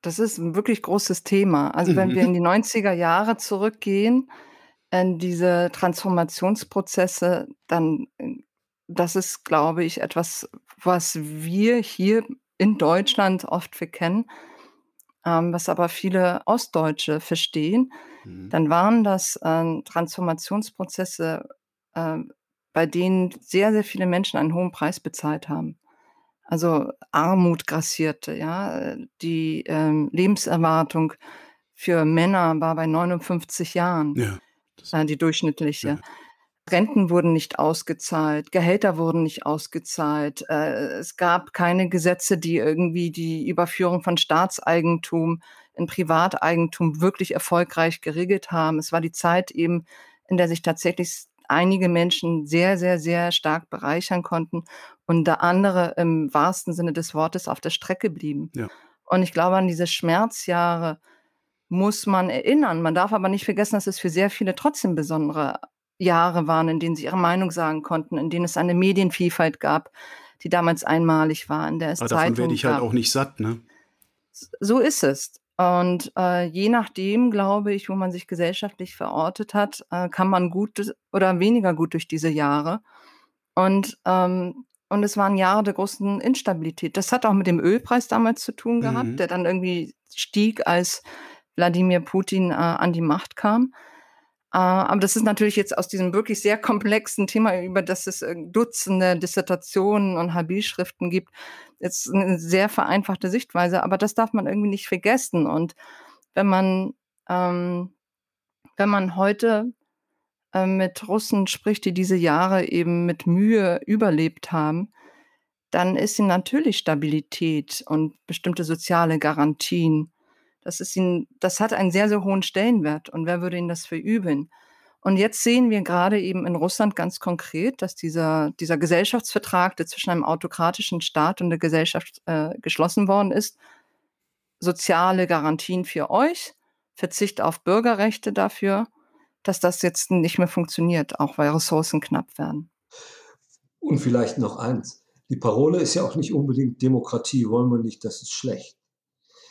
das ist ein wirklich großes Thema. Also wenn wir in die 90er Jahre zurückgehen, in diese Transformationsprozesse, dann das ist, glaube ich, etwas, was wir hier in Deutschland oft verkennen, ähm, was aber viele Ostdeutsche verstehen, mhm. dann waren das äh, Transformationsprozesse, äh, bei denen sehr, sehr viele Menschen einen hohen Preis bezahlt haben. Also Armut grassierte, ja. Die ähm, Lebenserwartung für Männer war bei 59 Jahren, ja, äh, die durchschnittliche. Ja. Renten wurden nicht ausgezahlt, Gehälter wurden nicht ausgezahlt. Äh, es gab keine Gesetze, die irgendwie die Überführung von Staatseigentum in Privateigentum wirklich erfolgreich geregelt haben. Es war die Zeit eben, in der sich tatsächlich einige Menschen sehr, sehr, sehr stark bereichern konnten und da andere im wahrsten Sinne des Wortes auf der Strecke blieben. Ja. Und ich glaube, an diese Schmerzjahre muss man erinnern. Man darf aber nicht vergessen, dass es für sehr viele trotzdem besondere Jahre waren, in denen sie ihre Meinung sagen konnten, in denen es eine Medienvielfalt gab, die damals einmalig war, in der es Aber davon werde ich halt auch nicht satt, ne? So ist es. Und äh, je nachdem, glaube ich, wo man sich gesellschaftlich verortet hat, äh, kann man gut oder weniger gut durch diese Jahre. Und, ähm, und es waren Jahre der großen Instabilität. Das hat auch mit dem Ölpreis damals zu tun gehabt, mhm. der dann irgendwie stieg, als Wladimir Putin äh, an die Macht kam. Äh, aber das ist natürlich jetzt aus diesem wirklich sehr komplexen Thema, über das es äh, Dutzende Dissertationen und HB-Schriften gibt, jetzt eine sehr vereinfachte Sichtweise. Aber das darf man irgendwie nicht vergessen. Und wenn man, ähm, wenn man heute äh, mit Russen spricht, die diese Jahre eben mit Mühe überlebt haben, dann ist ihnen natürlich Stabilität und bestimmte soziale Garantien das ist ihnen, das hat einen sehr, sehr hohen Stellenwert. Und wer würde ihnen das verübeln? Und jetzt sehen wir gerade eben in Russland ganz konkret, dass dieser, dieser Gesellschaftsvertrag, der zwischen einem autokratischen Staat und der Gesellschaft äh, geschlossen worden ist, soziale Garantien für euch, Verzicht auf Bürgerrechte dafür, dass das jetzt nicht mehr funktioniert, auch weil Ressourcen knapp werden. Und vielleicht noch eins. Die Parole ist ja auch nicht unbedingt Demokratie, wollen wir nicht, das ist schlecht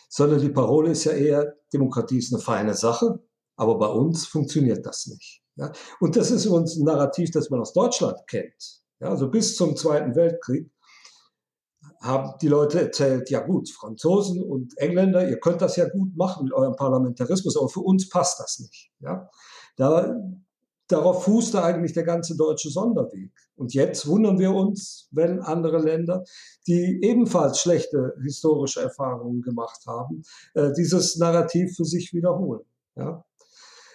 sondern die Parole ist ja eher, Demokratie ist eine feine Sache, aber bei uns funktioniert das nicht. Ja? Und das ist uns ein Narrativ, das man aus Deutschland kennt. Ja? Also bis zum Zweiten Weltkrieg haben die Leute erzählt, ja gut, Franzosen und Engländer, ihr könnt das ja gut machen mit eurem Parlamentarismus, aber für uns passt das nicht. Ja? Da darauf fußte eigentlich der ganze deutsche Sonderweg. Und jetzt wundern wir uns, wenn andere Länder, die ebenfalls schlechte historische Erfahrungen gemacht haben, äh, dieses Narrativ für sich wiederholen. Ja?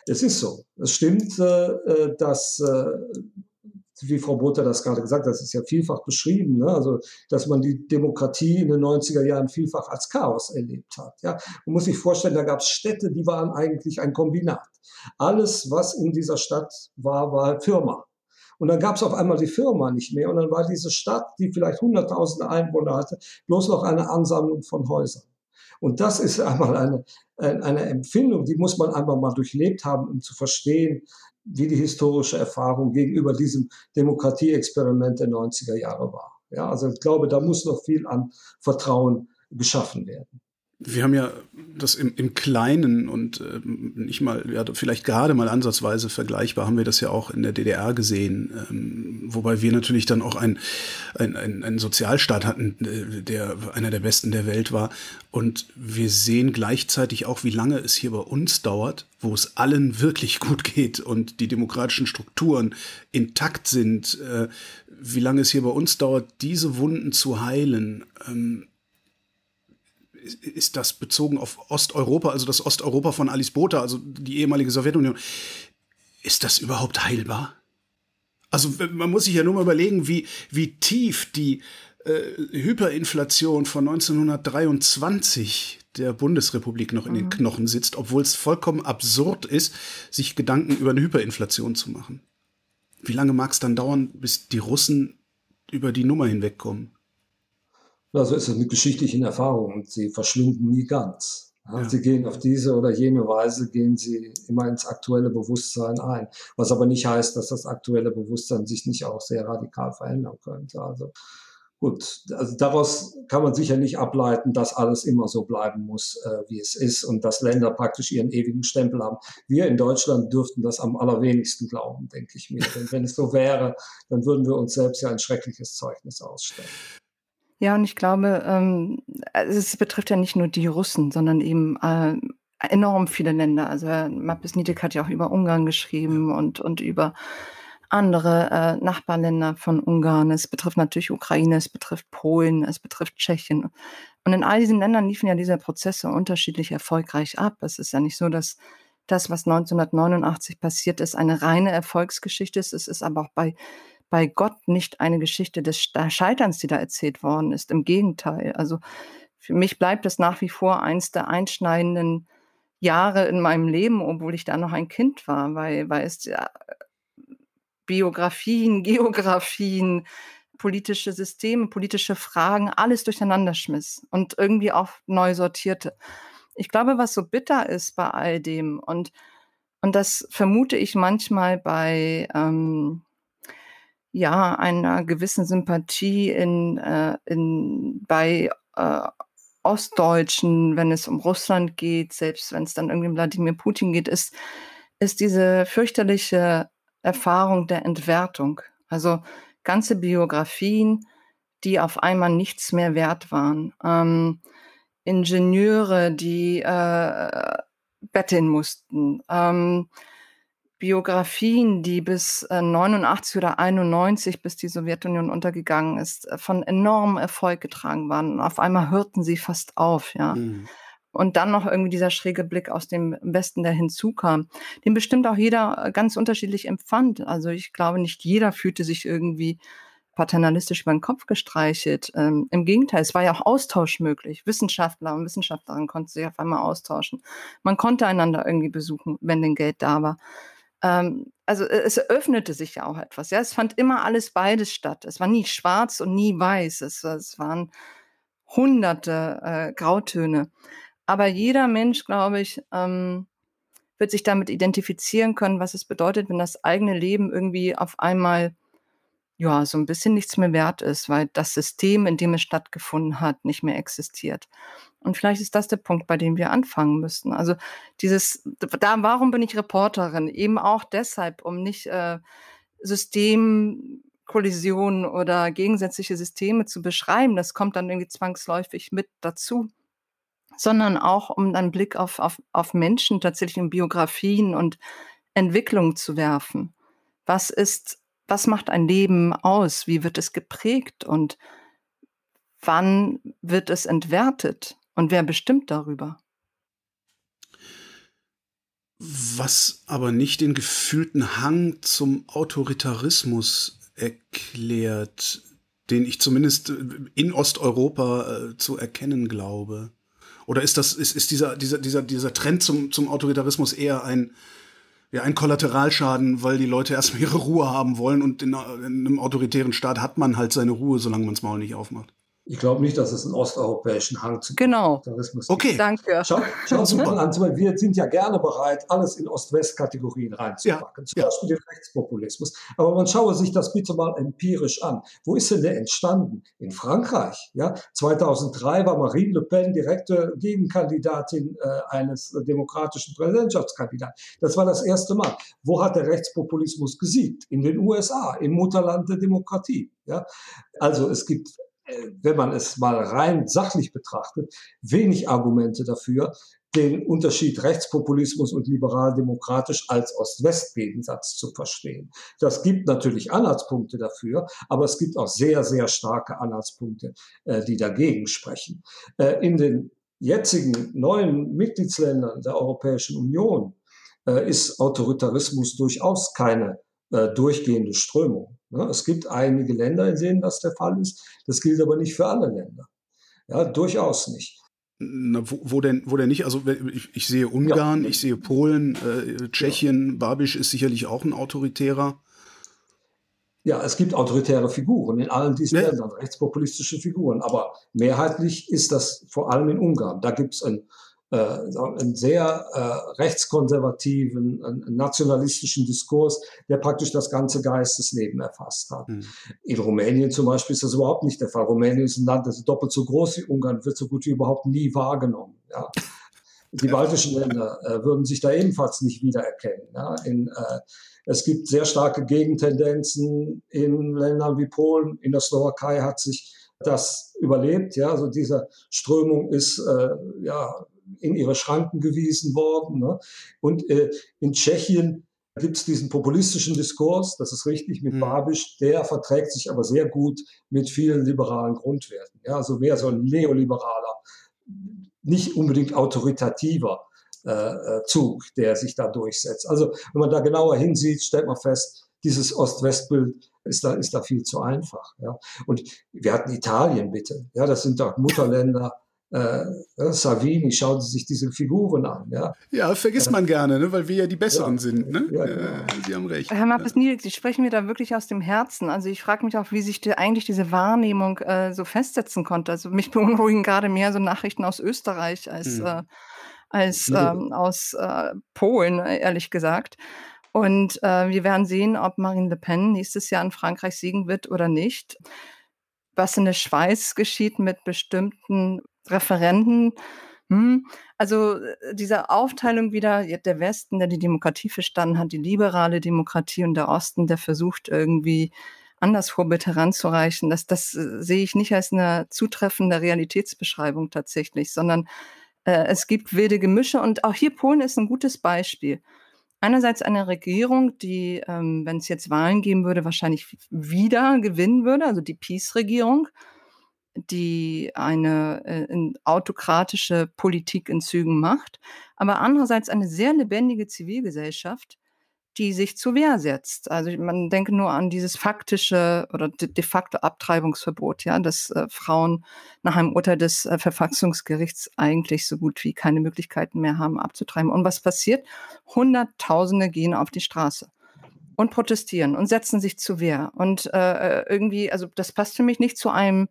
Es ist so. Es stimmt, äh, äh dass wie Frau Botha das gerade gesagt hat, das ist ja vielfach beschrieben, ne? also dass man die Demokratie in den 90er Jahren vielfach als Chaos erlebt hat. Ja? Man muss sich vorstellen, da gab es Städte, die waren eigentlich ein Kombinat. Alles, was in dieser Stadt war, war Firma. Und dann gab es auf einmal die Firma nicht mehr und dann war diese Stadt, die vielleicht hunderttausende Einwohner hatte, bloß noch eine Ansammlung von Häusern. Und das ist einmal eine, eine Empfindung, die muss man einmal mal durchlebt haben, um zu verstehen, wie die historische Erfahrung gegenüber diesem Demokratieexperiment der 90er Jahre war. Ja, also ich glaube, da muss noch viel an Vertrauen geschaffen werden wir haben ja das im, im Kleinen und äh, nicht mal, ja, vielleicht gerade mal ansatzweise vergleichbar, haben wir das ja auch in der DDR gesehen, ähm, wobei wir natürlich dann auch ein, ein, ein, ein Sozialstaat hatten, äh, der einer der besten der Welt war. Und wir sehen gleichzeitig auch, wie lange es hier bei uns dauert, wo es allen wirklich gut geht und die demokratischen Strukturen intakt sind, äh, wie lange es hier bei uns dauert, diese Wunden zu heilen. Ähm, ist das bezogen auf Osteuropa, also das Osteuropa von Alice Botha, also die ehemalige Sowjetunion, ist das überhaupt heilbar? Also man muss sich ja nur mal überlegen, wie, wie tief die äh, Hyperinflation von 1923 der Bundesrepublik noch in den mhm. Knochen sitzt, obwohl es vollkommen absurd ist, sich Gedanken über eine Hyperinflation zu machen. Wie lange mag es dann dauern, bis die Russen über die Nummer hinwegkommen? Also ist es mit geschichtlichen Erfahrungen. Sie verschwinden nie ganz. Ja, Sie gehen auf diese oder jene Weise, gehen sie immer ins aktuelle Bewusstsein ein. Was aber nicht heißt, dass das aktuelle Bewusstsein sich nicht auch sehr radikal verändern könnte. Also gut, also daraus kann man sicher nicht ableiten, dass alles immer so bleiben muss, äh, wie es ist und dass Länder praktisch ihren ewigen Stempel haben. Wir in Deutschland dürften das am allerwenigsten glauben, denke ich mir. Denn wenn es so wäre, dann würden wir uns selbst ja ein schreckliches Zeugnis ausstellen. Ja, und ich glaube, ähm, also es betrifft ja nicht nur die Russen, sondern eben äh, enorm viele Länder. Also Herr Mappes Niedek hat ja auch über Ungarn geschrieben und, und über andere äh, Nachbarländer von Ungarn. Es betrifft natürlich Ukraine, es betrifft Polen, es betrifft Tschechien. Und in all diesen Ländern liefen ja diese Prozesse unterschiedlich erfolgreich ab. Es ist ja nicht so, dass das, was 1989 passiert ist, eine reine Erfolgsgeschichte ist. Es ist aber auch bei bei Gott nicht eine Geschichte des Scheiterns, die da erzählt worden ist. Im Gegenteil. Also für mich bleibt es nach wie vor eins der einschneidenden Jahre in meinem Leben, obwohl ich da noch ein Kind war, weil, weil es ja, Biografien, Geografien, politische Systeme, politische Fragen, alles durcheinander schmiss und irgendwie auch neu sortierte. Ich glaube, was so bitter ist bei all dem und, und das vermute ich manchmal bei, ähm, ja, einer gewissen Sympathie in, äh, in, bei äh, Ostdeutschen, wenn es um Russland geht, selbst wenn es dann irgendwie um Wladimir Putin geht, ist, ist diese fürchterliche Erfahrung der Entwertung. Also ganze Biografien, die auf einmal nichts mehr wert waren. Ähm, Ingenieure, die äh, betteln mussten. Ähm, Biografien, die bis äh, 89 oder 91, bis die Sowjetunion untergegangen ist, äh, von enormem Erfolg getragen waren. Und auf einmal hörten sie fast auf, ja. Mhm. Und dann noch irgendwie dieser schräge Blick aus dem Westen, der hinzukam, den bestimmt auch jeder äh, ganz unterschiedlich empfand. Also ich glaube, nicht jeder fühlte sich irgendwie paternalistisch über den Kopf gestreichelt. Ähm, Im Gegenteil, es war ja auch Austausch möglich. Wissenschaftler und Wissenschaftlerinnen konnten sich auf einmal austauschen. Man konnte einander irgendwie besuchen, wenn denn Geld da war ähm, also äh, es öffnete sich ja auch etwas. Ja, es fand immer alles beides statt. Es war nie schwarz und nie weiß. Es, es waren hunderte äh, Grautöne. Aber jeder Mensch, glaube ich, ähm, wird sich damit identifizieren können, was es bedeutet, wenn das eigene Leben irgendwie auf einmal ja so ein bisschen nichts mehr wert ist, weil das System, in dem es stattgefunden hat, nicht mehr existiert. Und vielleicht ist das der Punkt, bei dem wir anfangen müssten. Also dieses, da, warum bin ich Reporterin? Eben auch deshalb, um nicht äh, Systemkollisionen oder gegensätzliche Systeme zu beschreiben. Das kommt dann irgendwie zwangsläufig mit dazu. Sondern auch, um einen Blick auf, auf, auf Menschen tatsächlich in Biografien und Entwicklung zu werfen. Was ist, was macht ein Leben aus? Wie wird es geprägt? Und wann wird es entwertet? Und wer bestimmt darüber? Was aber nicht den gefühlten Hang zum Autoritarismus erklärt, den ich zumindest in Osteuropa äh, zu erkennen glaube. Oder ist das, ist, ist dieser, dieser, dieser, dieser Trend zum, zum Autoritarismus eher ein, ja, ein Kollateralschaden, weil die Leute erstmal ihre Ruhe haben wollen und in, in einem autoritären Staat hat man halt seine Ruhe, solange man es Maul nicht aufmacht? Ich glaube nicht, dass es einen osteuropäischen Hang zum genau. Kapitalismus gibt. Okay, danke. Schau, schauen Sie mal an, wir sind ja gerne bereit, alles in Ost-West-Kategorien reinzupacken. Ja. Zum Beispiel ja. den Rechtspopulismus. Aber man schaue sich das bitte mal empirisch an. Wo ist denn der entstanden? In Frankreich. Ja? 2003 war Marine Le Pen direkte Gegenkandidatin äh, eines demokratischen Präsidentschaftskandidaten. Das war das erste Mal. Wo hat der Rechtspopulismus gesiegt? In den USA, im Mutterland der Demokratie. Ja? Also es gibt wenn man es mal rein sachlich betrachtet, wenig Argumente dafür, den Unterschied Rechtspopulismus und liberal-demokratisch als Ost-West-Gegensatz zu verstehen. Das gibt natürlich Anhaltspunkte dafür, aber es gibt auch sehr, sehr starke Anhaltspunkte, äh, die dagegen sprechen. Äh, in den jetzigen neuen Mitgliedsländern der Europäischen Union äh, ist Autoritarismus durchaus keine äh, durchgehende Strömung. Ja, es gibt einige Länder, in denen das der Fall ist. Das gilt aber nicht für alle Länder. Ja, durchaus nicht. Na, wo, wo, denn, wo denn nicht? Also ich, ich sehe Ungarn, ja. ich sehe Polen, äh, Tschechien, ja. Babisch ist sicherlich auch ein autoritärer. Ja, es gibt autoritäre Figuren in allen diesen ja. Ländern, rechtspopulistische Figuren, aber mehrheitlich ist das vor allem in Ungarn. Da gibt es ein einen sehr äh, rechtskonservativen, nationalistischen Diskurs, der praktisch das ganze Geistesleben erfasst hat. Mhm. In Rumänien zum Beispiel ist das überhaupt nicht der Fall. Rumänien ist ein Land, das ist doppelt so groß wie Ungarn, wird so gut wie überhaupt nie wahrgenommen. Ja. Die baltischen Länder äh, würden sich da ebenfalls nicht wiedererkennen. Ja. In, äh, es gibt sehr starke Gegentendenzen in Ländern wie Polen. In der Slowakei hat sich das überlebt. Ja, also diese Strömung ist äh, ja in ihre Schranken gewiesen worden. Ne? Und äh, in Tschechien gibt es diesen populistischen Diskurs, das ist richtig, mit mhm. Babisch, der verträgt sich aber sehr gut mit vielen liberalen Grundwerten. Ja, also mehr so ein neoliberaler, nicht unbedingt autoritativer äh, äh, Zug, der sich da durchsetzt. Also wenn man da genauer hinsieht, stellt man fest, dieses Ost-West-Bild ist da, ist da viel zu einfach. Ja. Und wir hatten Italien, bitte. Ja, das sind doch Mutterländer äh, äh, Savini, schauen Sie sich diese Figuren an. Ja, ja vergisst man gerne, ne? weil wir ja die Besseren ja, sind. Ne? Ja, genau. äh, Sie haben recht. Herr Mappes Sie sprechen mir da wirklich aus dem Herzen. Also ich frage mich auch, wie sich die, eigentlich diese Wahrnehmung äh, so festsetzen konnte. Also mich beunruhigen gerade mehr so Nachrichten aus Österreich als, hm. äh, als ähm, aus äh, Polen, ehrlich gesagt. Und äh, wir werden sehen, ob Marine Le Pen nächstes Jahr in Frankreich siegen wird oder nicht was in der Schweiz geschieht mit bestimmten Referenten. Hm. Also äh, diese Aufteilung wieder, der Westen, der die Demokratie verstanden hat, die liberale Demokratie und der Osten, der versucht irgendwie anderswo mit heranzureichen, das, das äh, sehe ich nicht als eine zutreffende Realitätsbeschreibung tatsächlich, sondern äh, es gibt wilde Gemische und auch hier Polen ist ein gutes Beispiel. Einerseits eine Regierung, die, ähm, wenn es jetzt Wahlen geben würde, wahrscheinlich wieder gewinnen würde, also die Peace-Regierung die eine äh, autokratische Politik in Zügen macht, aber andererseits eine sehr lebendige Zivilgesellschaft, die sich zur Wehr setzt. Also man denke nur an dieses faktische oder de facto Abtreibungsverbot, ja, dass äh, Frauen nach einem Urteil des äh, Verfassungsgerichts eigentlich so gut wie keine Möglichkeiten mehr haben abzutreiben. Und was passiert? Hunderttausende gehen auf die Straße und protestieren und setzen sich zur Wehr. Und äh, äh irgendwie, also das passt für mich nicht zu einem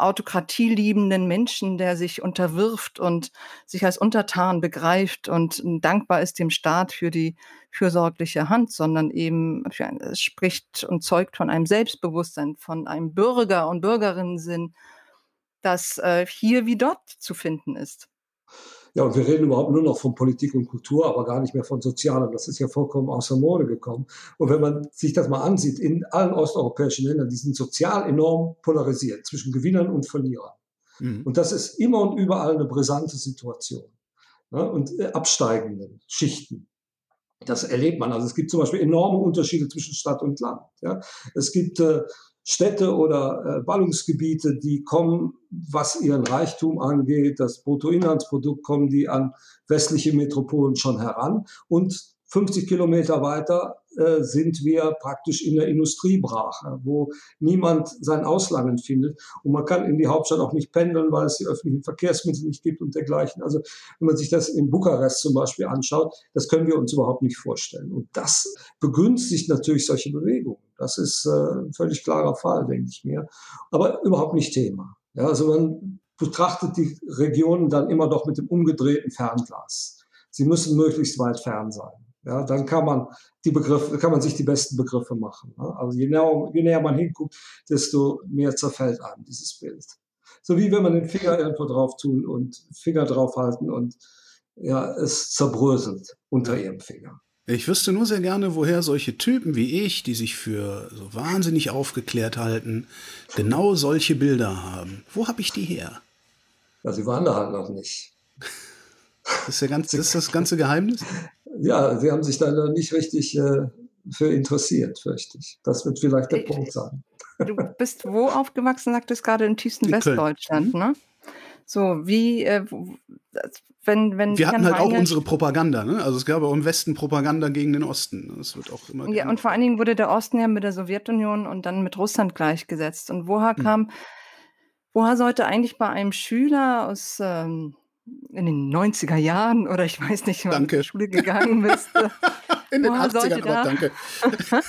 autokratieliebenden Menschen, der sich unterwirft und sich als Untertan begreift und dankbar ist dem Staat für die fürsorgliche Hand, sondern eben ein, es spricht und zeugt von einem Selbstbewusstsein, von einem Bürger- und Bürgerinnensinn, das äh, hier wie dort zu finden ist. Ja, und wir reden überhaupt nur noch von Politik und Kultur, aber gar nicht mehr von Sozialem. Das ist ja vollkommen außer Mode gekommen. Und wenn man sich das mal ansieht, in allen osteuropäischen Ländern, die sind sozial enorm polarisiert zwischen Gewinnern und Verlierern. Mhm. Und das ist immer und überall eine brisante Situation. Ja, und äh, absteigenden Schichten. Das erlebt man. Also es gibt zum Beispiel enorme Unterschiede zwischen Stadt und Land. Ja. Es gibt äh, Städte oder äh, Ballungsgebiete, die kommen, was ihren Reichtum angeht, das Bruttoinlandsprodukt, kommen die an westliche Metropolen schon heran. Und 50 Kilometer weiter äh, sind wir praktisch in der Industriebrache, wo niemand sein Auslangen findet. Und man kann in die Hauptstadt auch nicht pendeln, weil es die öffentlichen Verkehrsmittel nicht gibt und dergleichen. Also wenn man sich das in Bukarest zum Beispiel anschaut, das können wir uns überhaupt nicht vorstellen. Und das begünstigt natürlich solche Bewegungen. Das ist äh, ein völlig klarer Fall, denke ich mir. Aber überhaupt nicht Thema. Ja, also man betrachtet die Regionen dann immer doch mit dem umgedrehten Fernglas. Sie müssen möglichst weit fern sein. Ja, dann kann man die Begriffe, kann man sich die besten Begriffe machen. Ne? Also je näher, je näher man hinguckt, desto mehr zerfällt einem dieses Bild. So wie wenn man den Finger irgendwo drauf tun und Finger drauf halten und ja, es zerbröselt unter ihrem Finger. Ich wüsste nur sehr gerne, woher solche Typen wie ich, die sich für so wahnsinnig aufgeklärt halten, genau solche Bilder haben. Wo habe ich die her? Ja, sie waren da halt noch nicht. Das ist, der ganze, das, ist das ganze Geheimnis? Ja, sie haben sich da nicht richtig äh, für interessiert, fürchte ich. Das wird vielleicht der ich, Punkt sein. Du bist wo aufgewachsen, sagtest gerade im tiefsten in Westdeutschland, Köln. ne? So, wie, äh, wenn, wenn. Wir hatten halt auch unsere Propaganda, ne? Also es gab auch im Westen Propaganda gegen den Osten. Das wird auch immer. Ja, und vor allen Dingen wurde der Osten ja mit der Sowjetunion und dann mit Russland gleichgesetzt. Und woher hm. kam, woher sollte eigentlich bei einem Schüler aus ähm, in den 90er Jahren oder ich weiß nicht, wann du zur Schule gegangen bist. in den 80ern, aber danke.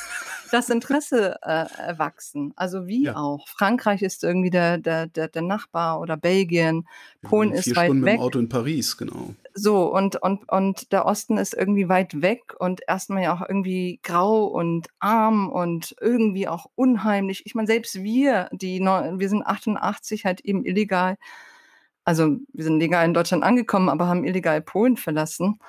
das Interesse äh, erwachsen. Also wie ja. auch. Frankreich ist irgendwie der, der, der, der Nachbar oder Belgien. Polen ist vier weit Stunden weg. mit dem Auto in Paris, genau. So, und, und, und der Osten ist irgendwie weit weg und erstmal ja auch irgendwie grau und arm und irgendwie auch unheimlich. Ich meine, selbst wir, die, wir sind 88 halt eben illegal, also wir sind legal in Deutschland angekommen, aber haben illegal Polen verlassen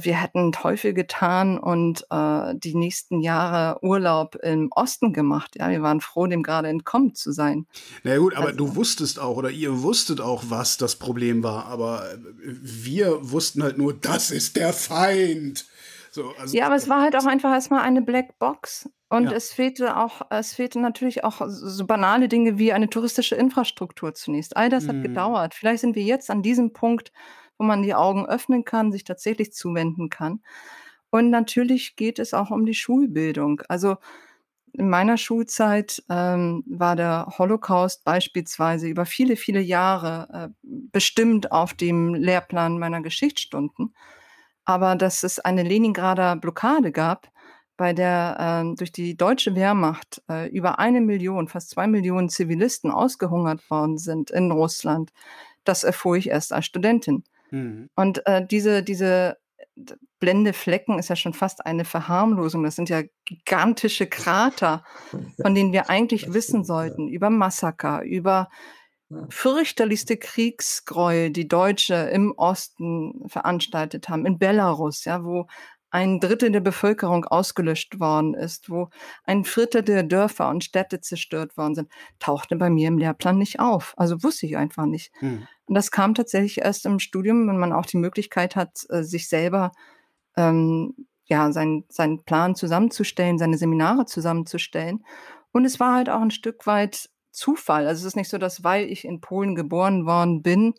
wir hätten Teufel getan und äh, die nächsten Jahre Urlaub im Osten gemacht. Ja, wir waren froh, dem gerade entkommen zu sein. Na naja, gut, aber also, du wusstest auch oder ihr wusstet auch, was das Problem war, aber wir wussten halt nur, das ist der Feind. So, also, ja, aber es war halt auch einfach erstmal eine Black Box. Und ja. es fehlte auch, es fehlte natürlich auch so banale Dinge wie eine touristische Infrastruktur zunächst. All das mhm. hat gedauert. Vielleicht sind wir jetzt an diesem Punkt, wo man die Augen öffnen kann, sich tatsächlich zuwenden kann. Und natürlich geht es auch um die Schulbildung. Also in meiner Schulzeit ähm, war der Holocaust beispielsweise über viele, viele Jahre äh, bestimmt auf dem Lehrplan meiner Geschichtsstunden. Aber dass es eine Leningrader Blockade gab, bei der äh, durch die deutsche Wehrmacht äh, über eine Million, fast zwei Millionen Zivilisten ausgehungert worden sind in Russland, das erfuhr ich erst als Studentin. Mhm. Und äh, diese, diese blende Flecken ist ja schon fast eine Verharmlosung. Das sind ja gigantische Krater, von denen wir eigentlich wissen sollten, über Massaker, über fürchterlichste Kriegsgräuel, die Deutsche im Osten veranstaltet haben, in Belarus, ja, wo ein Drittel der Bevölkerung ausgelöscht worden ist, wo ein Viertel der Dörfer und Städte zerstört worden sind, tauchte bei mir im Lehrplan nicht auf. Also wusste ich einfach nicht. Hm. Und das kam tatsächlich erst im Studium, wenn man auch die Möglichkeit hat, äh, sich selber ähm, ja, seinen, seinen Plan zusammenzustellen, seine Seminare zusammenzustellen. Und es war halt auch ein Stück weit Zufall. Also es ist nicht so, dass weil ich in Polen geboren worden bin,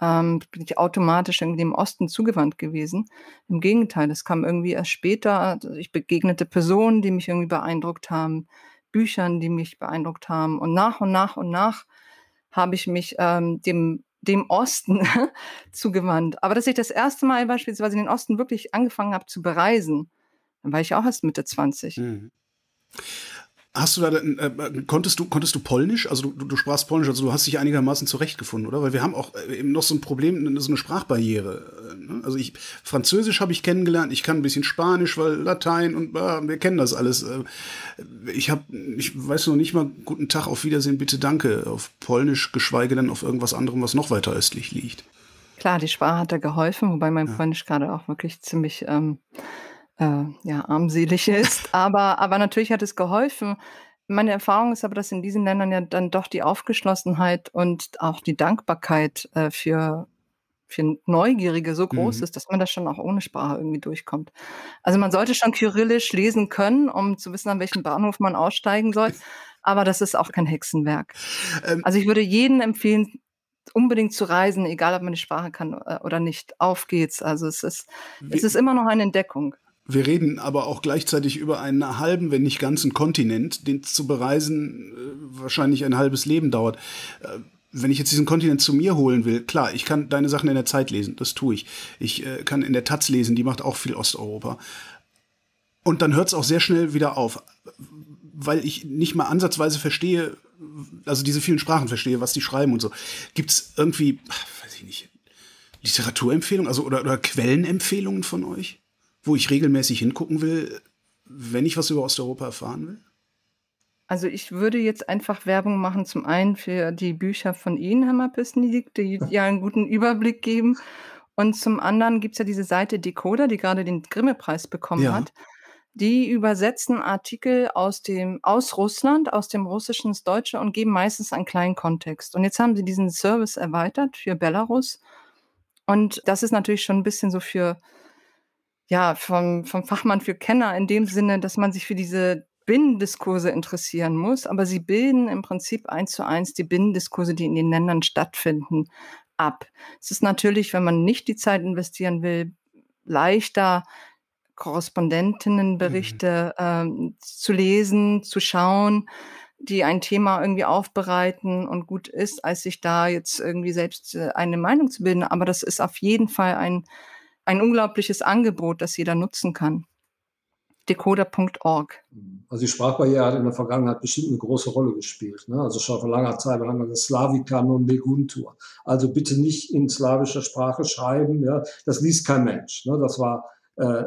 ähm, bin ich automatisch irgendwie dem Osten zugewandt gewesen. Im Gegenteil, es kam irgendwie erst später. Also ich begegnete Personen, die mich irgendwie beeindruckt haben, Büchern, die mich beeindruckt haben. Und nach und nach und nach habe ich mich ähm, dem dem Osten zugewandt. Aber dass ich das erste Mal beispielsweise den Osten wirklich angefangen habe zu bereisen, dann war ich auch erst Mitte 20. Mhm. Hast du da, äh, konntest du, konntest du Polnisch? Also du, du sprachst Polnisch, also du hast dich einigermaßen zurechtgefunden, oder? Weil wir haben auch äh, eben noch so ein Problem, so eine Sprachbarriere. Äh, ne? Also ich, Französisch habe ich kennengelernt, ich kann ein bisschen Spanisch, weil Latein und äh, wir kennen das alles. Äh, ich habe, ich weiß noch nicht mal, guten Tag, auf Wiedersehen, bitte danke, auf Polnisch, geschweige denn auf irgendwas anderem, was noch weiter östlich liegt. Klar, die Sprache hat da geholfen, wobei mein ja. Polnisch gerade auch wirklich ziemlich ähm, äh, ja, armselig ist. Aber, aber natürlich hat es geholfen. Meine Erfahrung ist aber, dass in diesen Ländern ja dann doch die Aufgeschlossenheit und auch die Dankbarkeit äh, für, für Neugierige so groß mhm. ist, dass man das schon auch ohne Sprache irgendwie durchkommt. Also man sollte schon Kyrillisch lesen können, um zu wissen, an welchem Bahnhof man aussteigen soll. Aber das ist auch kein Hexenwerk. Ähm, also ich würde jedem empfehlen, unbedingt zu reisen, egal ob man die Sprache kann äh, oder nicht. Auf geht's. Also es ist, es ist immer noch eine Entdeckung. Wir reden aber auch gleichzeitig über einen halben, wenn nicht ganzen Kontinent, den zu bereisen äh, wahrscheinlich ein halbes Leben dauert. Äh, wenn ich jetzt diesen Kontinent zu mir holen will, klar, ich kann deine Sachen in der Zeit lesen, das tue ich. Ich äh, kann in der Taz lesen, die macht auch viel Osteuropa. Und dann hört es auch sehr schnell wieder auf, weil ich nicht mal ansatzweise verstehe, also diese vielen Sprachen verstehe, was die schreiben und so. Gibt es irgendwie, weiß ich nicht, Literaturempfehlungen, also oder, oder Quellenempfehlungen von euch? Wo ich regelmäßig hingucken will, wenn ich was über Osteuropa erfahren will? Also ich würde jetzt einfach Werbung machen, zum einen für die Bücher von Ihnen, Herr Mappesniedig, die ja einen guten Überblick geben. Und zum anderen gibt es ja diese Seite Decoder, die gerade den Grimme-Preis bekommen ja. hat. Die übersetzen Artikel aus dem, aus Russland, aus dem Russischen ins Deutsche und geben meistens einen kleinen Kontext. Und jetzt haben sie diesen Service erweitert für Belarus. Und das ist natürlich schon ein bisschen so für ja, vom, vom Fachmann für Kenner in dem Sinne, dass man sich für diese Binnendiskurse interessieren muss, aber sie bilden im Prinzip eins zu eins die Binnendiskurse, die in den Ländern stattfinden, ab. Es ist natürlich, wenn man nicht die Zeit investieren will, leichter, Korrespondentinnenberichte mhm. ähm, zu lesen, zu schauen, die ein Thema irgendwie aufbereiten und gut ist, als sich da jetzt irgendwie selbst äh, eine Meinung zu bilden. Aber das ist auf jeden Fall ein ein unglaubliches Angebot, das jeder nutzen kann. decoder.org. Also die Sprachbarriere hat in der Vergangenheit bestimmt eine große Rolle gespielt. Ne? Also schon vor langer Zeit wir das Slavikan und Neguntur. Also bitte nicht in slawischer Sprache schreiben. Ja? Das liest kein Mensch. Ne? Das war äh,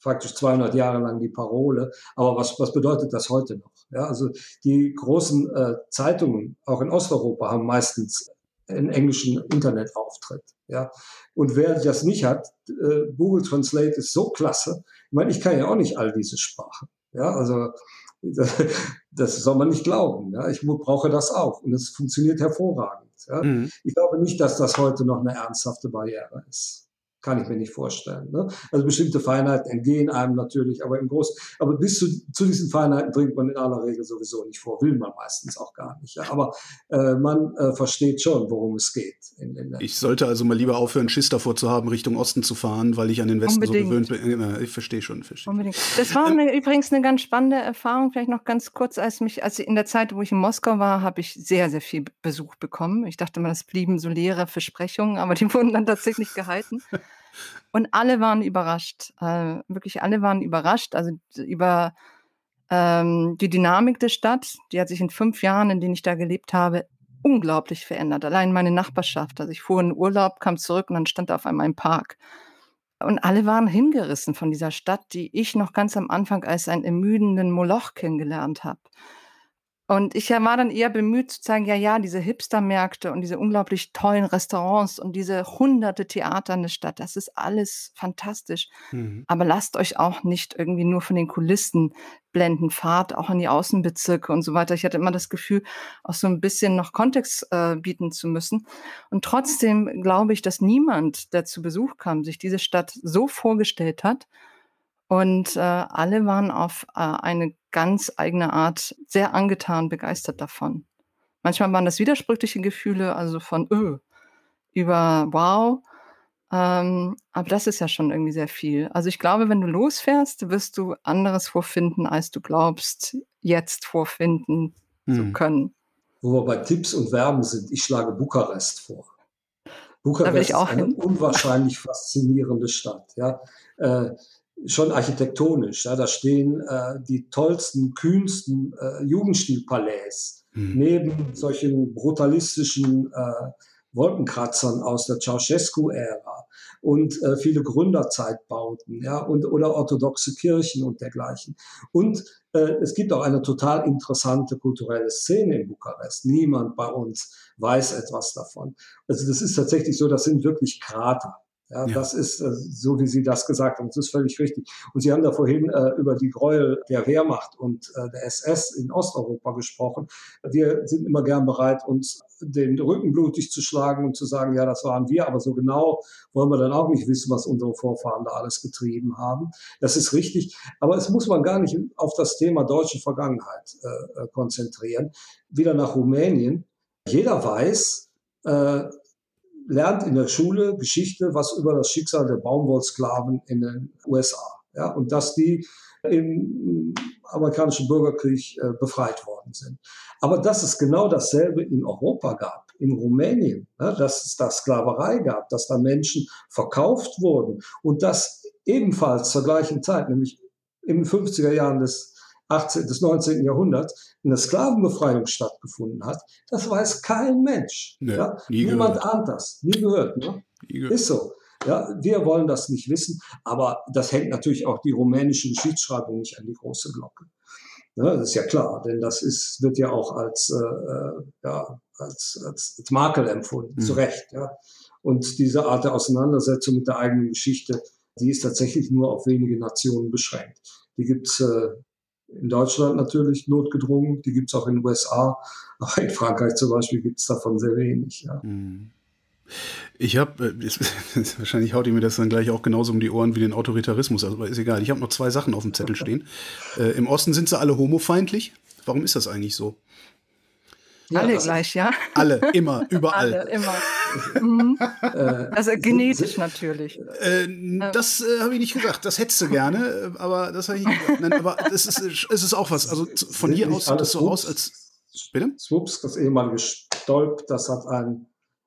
praktisch 200 Jahre lang die Parole. Aber was, was bedeutet das heute noch? Ja, also die großen äh, Zeitungen, auch in Osteuropa, haben meistens einen englischen Internetauftritt. Ja, und wer das nicht hat, äh, Google Translate ist so klasse. Ich meine, ich kann ja auch nicht all diese Sprachen. Ja, also das soll man nicht glauben. Ja, ich brauche das auch und es funktioniert hervorragend. Ja. Mhm. Ich glaube nicht, dass das heute noch eine ernsthafte Barriere ist kann ich mir nicht vorstellen. Ne? Also bestimmte Feinheiten entgehen einem natürlich, aber im Großen, aber bis zu, zu diesen Feinheiten dringt man in aller Regel sowieso nicht vor, will man meistens auch gar nicht. Ja? Aber äh, man äh, versteht schon, worum es geht. In, in ich sollte also mal lieber aufhören, Schiss davor zu haben, Richtung Osten zu fahren, weil ich an den Westen Unbedingt. so gewöhnt bin. Ich verstehe schon. Verstehe. Unbedingt. Das war eine, ähm, übrigens eine ganz spannende Erfahrung, vielleicht noch ganz kurz, als mich, als in der Zeit, wo ich in Moskau war, habe ich sehr, sehr viel Besuch bekommen. Ich dachte mal, das blieben so leere Versprechungen, aber die wurden dann tatsächlich gehalten. Und alle waren überrascht. Äh, wirklich alle waren überrascht. Also über ähm, die Dynamik der Stadt, die hat sich in fünf Jahren, in denen ich da gelebt habe, unglaublich verändert. Allein meine Nachbarschaft. Also ich fuhr in Urlaub, kam zurück und dann stand da auf einmal ein Park. Und alle waren hingerissen von dieser Stadt, die ich noch ganz am Anfang als einen ermüdenden Moloch kennengelernt habe. Und ich war dann eher bemüht zu sagen, ja, ja, diese Hipstermärkte und diese unglaublich tollen Restaurants und diese hunderte Theater in der Stadt, das ist alles fantastisch. Mhm. Aber lasst euch auch nicht irgendwie nur von den Kulissen blenden, fahrt auch in die Außenbezirke und so weiter. Ich hatte immer das Gefühl, auch so ein bisschen noch Kontext äh, bieten zu müssen. Und trotzdem glaube ich, dass niemand, der zu Besuch kam, sich diese Stadt so vorgestellt hat, und äh, alle waren auf äh, eine ganz eigene Art sehr angetan, begeistert davon. Manchmal waren das widersprüchliche Gefühle, also von öh, über wow. Ähm, aber das ist ja schon irgendwie sehr viel. Also ich glaube, wenn du losfährst, wirst du anderes vorfinden, als du glaubst, jetzt vorfinden hm. zu können. Wo wir bei Tipps und Werben sind, ich schlage Bukarest vor. Bukarest ist eine hin. unwahrscheinlich faszinierende Stadt. Ja. Äh, schon architektonisch. Ja, da stehen äh, die tollsten, kühnsten äh, Jugendstilpalais mhm. neben solchen brutalistischen äh, Wolkenkratzern aus der Ceausescu-Ära und äh, viele Gründerzeitbauten, ja, und oder orthodoxe Kirchen und dergleichen. Und äh, es gibt auch eine total interessante kulturelle Szene in Bukarest. Niemand bei uns weiß etwas davon. Also das ist tatsächlich so, das sind wirklich Krater. Ja, ja, das ist äh, so, wie Sie das gesagt haben. Das ist völlig richtig. Und Sie haben da vorhin äh, über die Gräuel der Wehrmacht und äh, der SS in Osteuropa gesprochen. Wir sind immer gern bereit, uns den Rücken blutig zu schlagen und zu sagen, ja, das waren wir, aber so genau wollen wir dann auch nicht wissen, was unsere Vorfahren da alles getrieben haben. Das ist richtig. Aber es muss man gar nicht auf das Thema deutsche Vergangenheit äh, äh konzentrieren. Wieder nach Rumänien. Jeder weiß, äh, lernt in der Schule Geschichte, was über das Schicksal der Baumwollsklaven in den USA. Ja, und dass die im amerikanischen Bürgerkrieg äh, befreit worden sind. Aber dass es genau dasselbe in Europa gab, in Rumänien, ja, dass es da Sklaverei gab, dass da Menschen verkauft wurden und das ebenfalls zur gleichen Zeit, nämlich in den 50er Jahren des 18, des 19. Jahrhunderts eine Sklavenbefreiung stattgefunden hat, das weiß kein Mensch. Nee, ja? Niemand gehört. ahnt das, nie gehört. Ne? Nie gehört. Ist so. Ja, wir wollen das nicht wissen, aber das hängt natürlich auch die rumänische Geschichtsschreibung nicht an die große Glocke. Ja, das ist ja klar, denn das ist, wird ja auch als, äh, äh ja, als, als, als Makel empfunden, mhm. zu Recht. Ja. Und diese Art der Auseinandersetzung mit der eigenen Geschichte, die ist tatsächlich nur auf wenige Nationen beschränkt. Die gibt's äh, in Deutschland natürlich notgedrungen, die gibt es auch in den USA, aber in Frankreich zum Beispiel gibt es davon sehr wenig. Ja. Mhm. Ich habe, äh, wahrscheinlich haut ihr mir das dann gleich auch genauso um die Ohren wie den Autoritarismus, also, aber ist egal. Ich habe noch zwei Sachen auf dem Zettel stehen. Äh, Im Osten sind sie alle homofeindlich. Warum ist das eigentlich so? Ja, alle also, gleich, ja? Alle, immer, überall. alle, immer. Mhm. also genetisch natürlich. Äh, das äh, habe ich nicht gesagt. Das hättest du gerne, äh, aber das habe ich nicht gesagt. Nein, aber das ist, es ist auch was. Also von hier aus sieht das so aus, als. Bitte? Swoops, das ehemalige Stolp, das hat einen,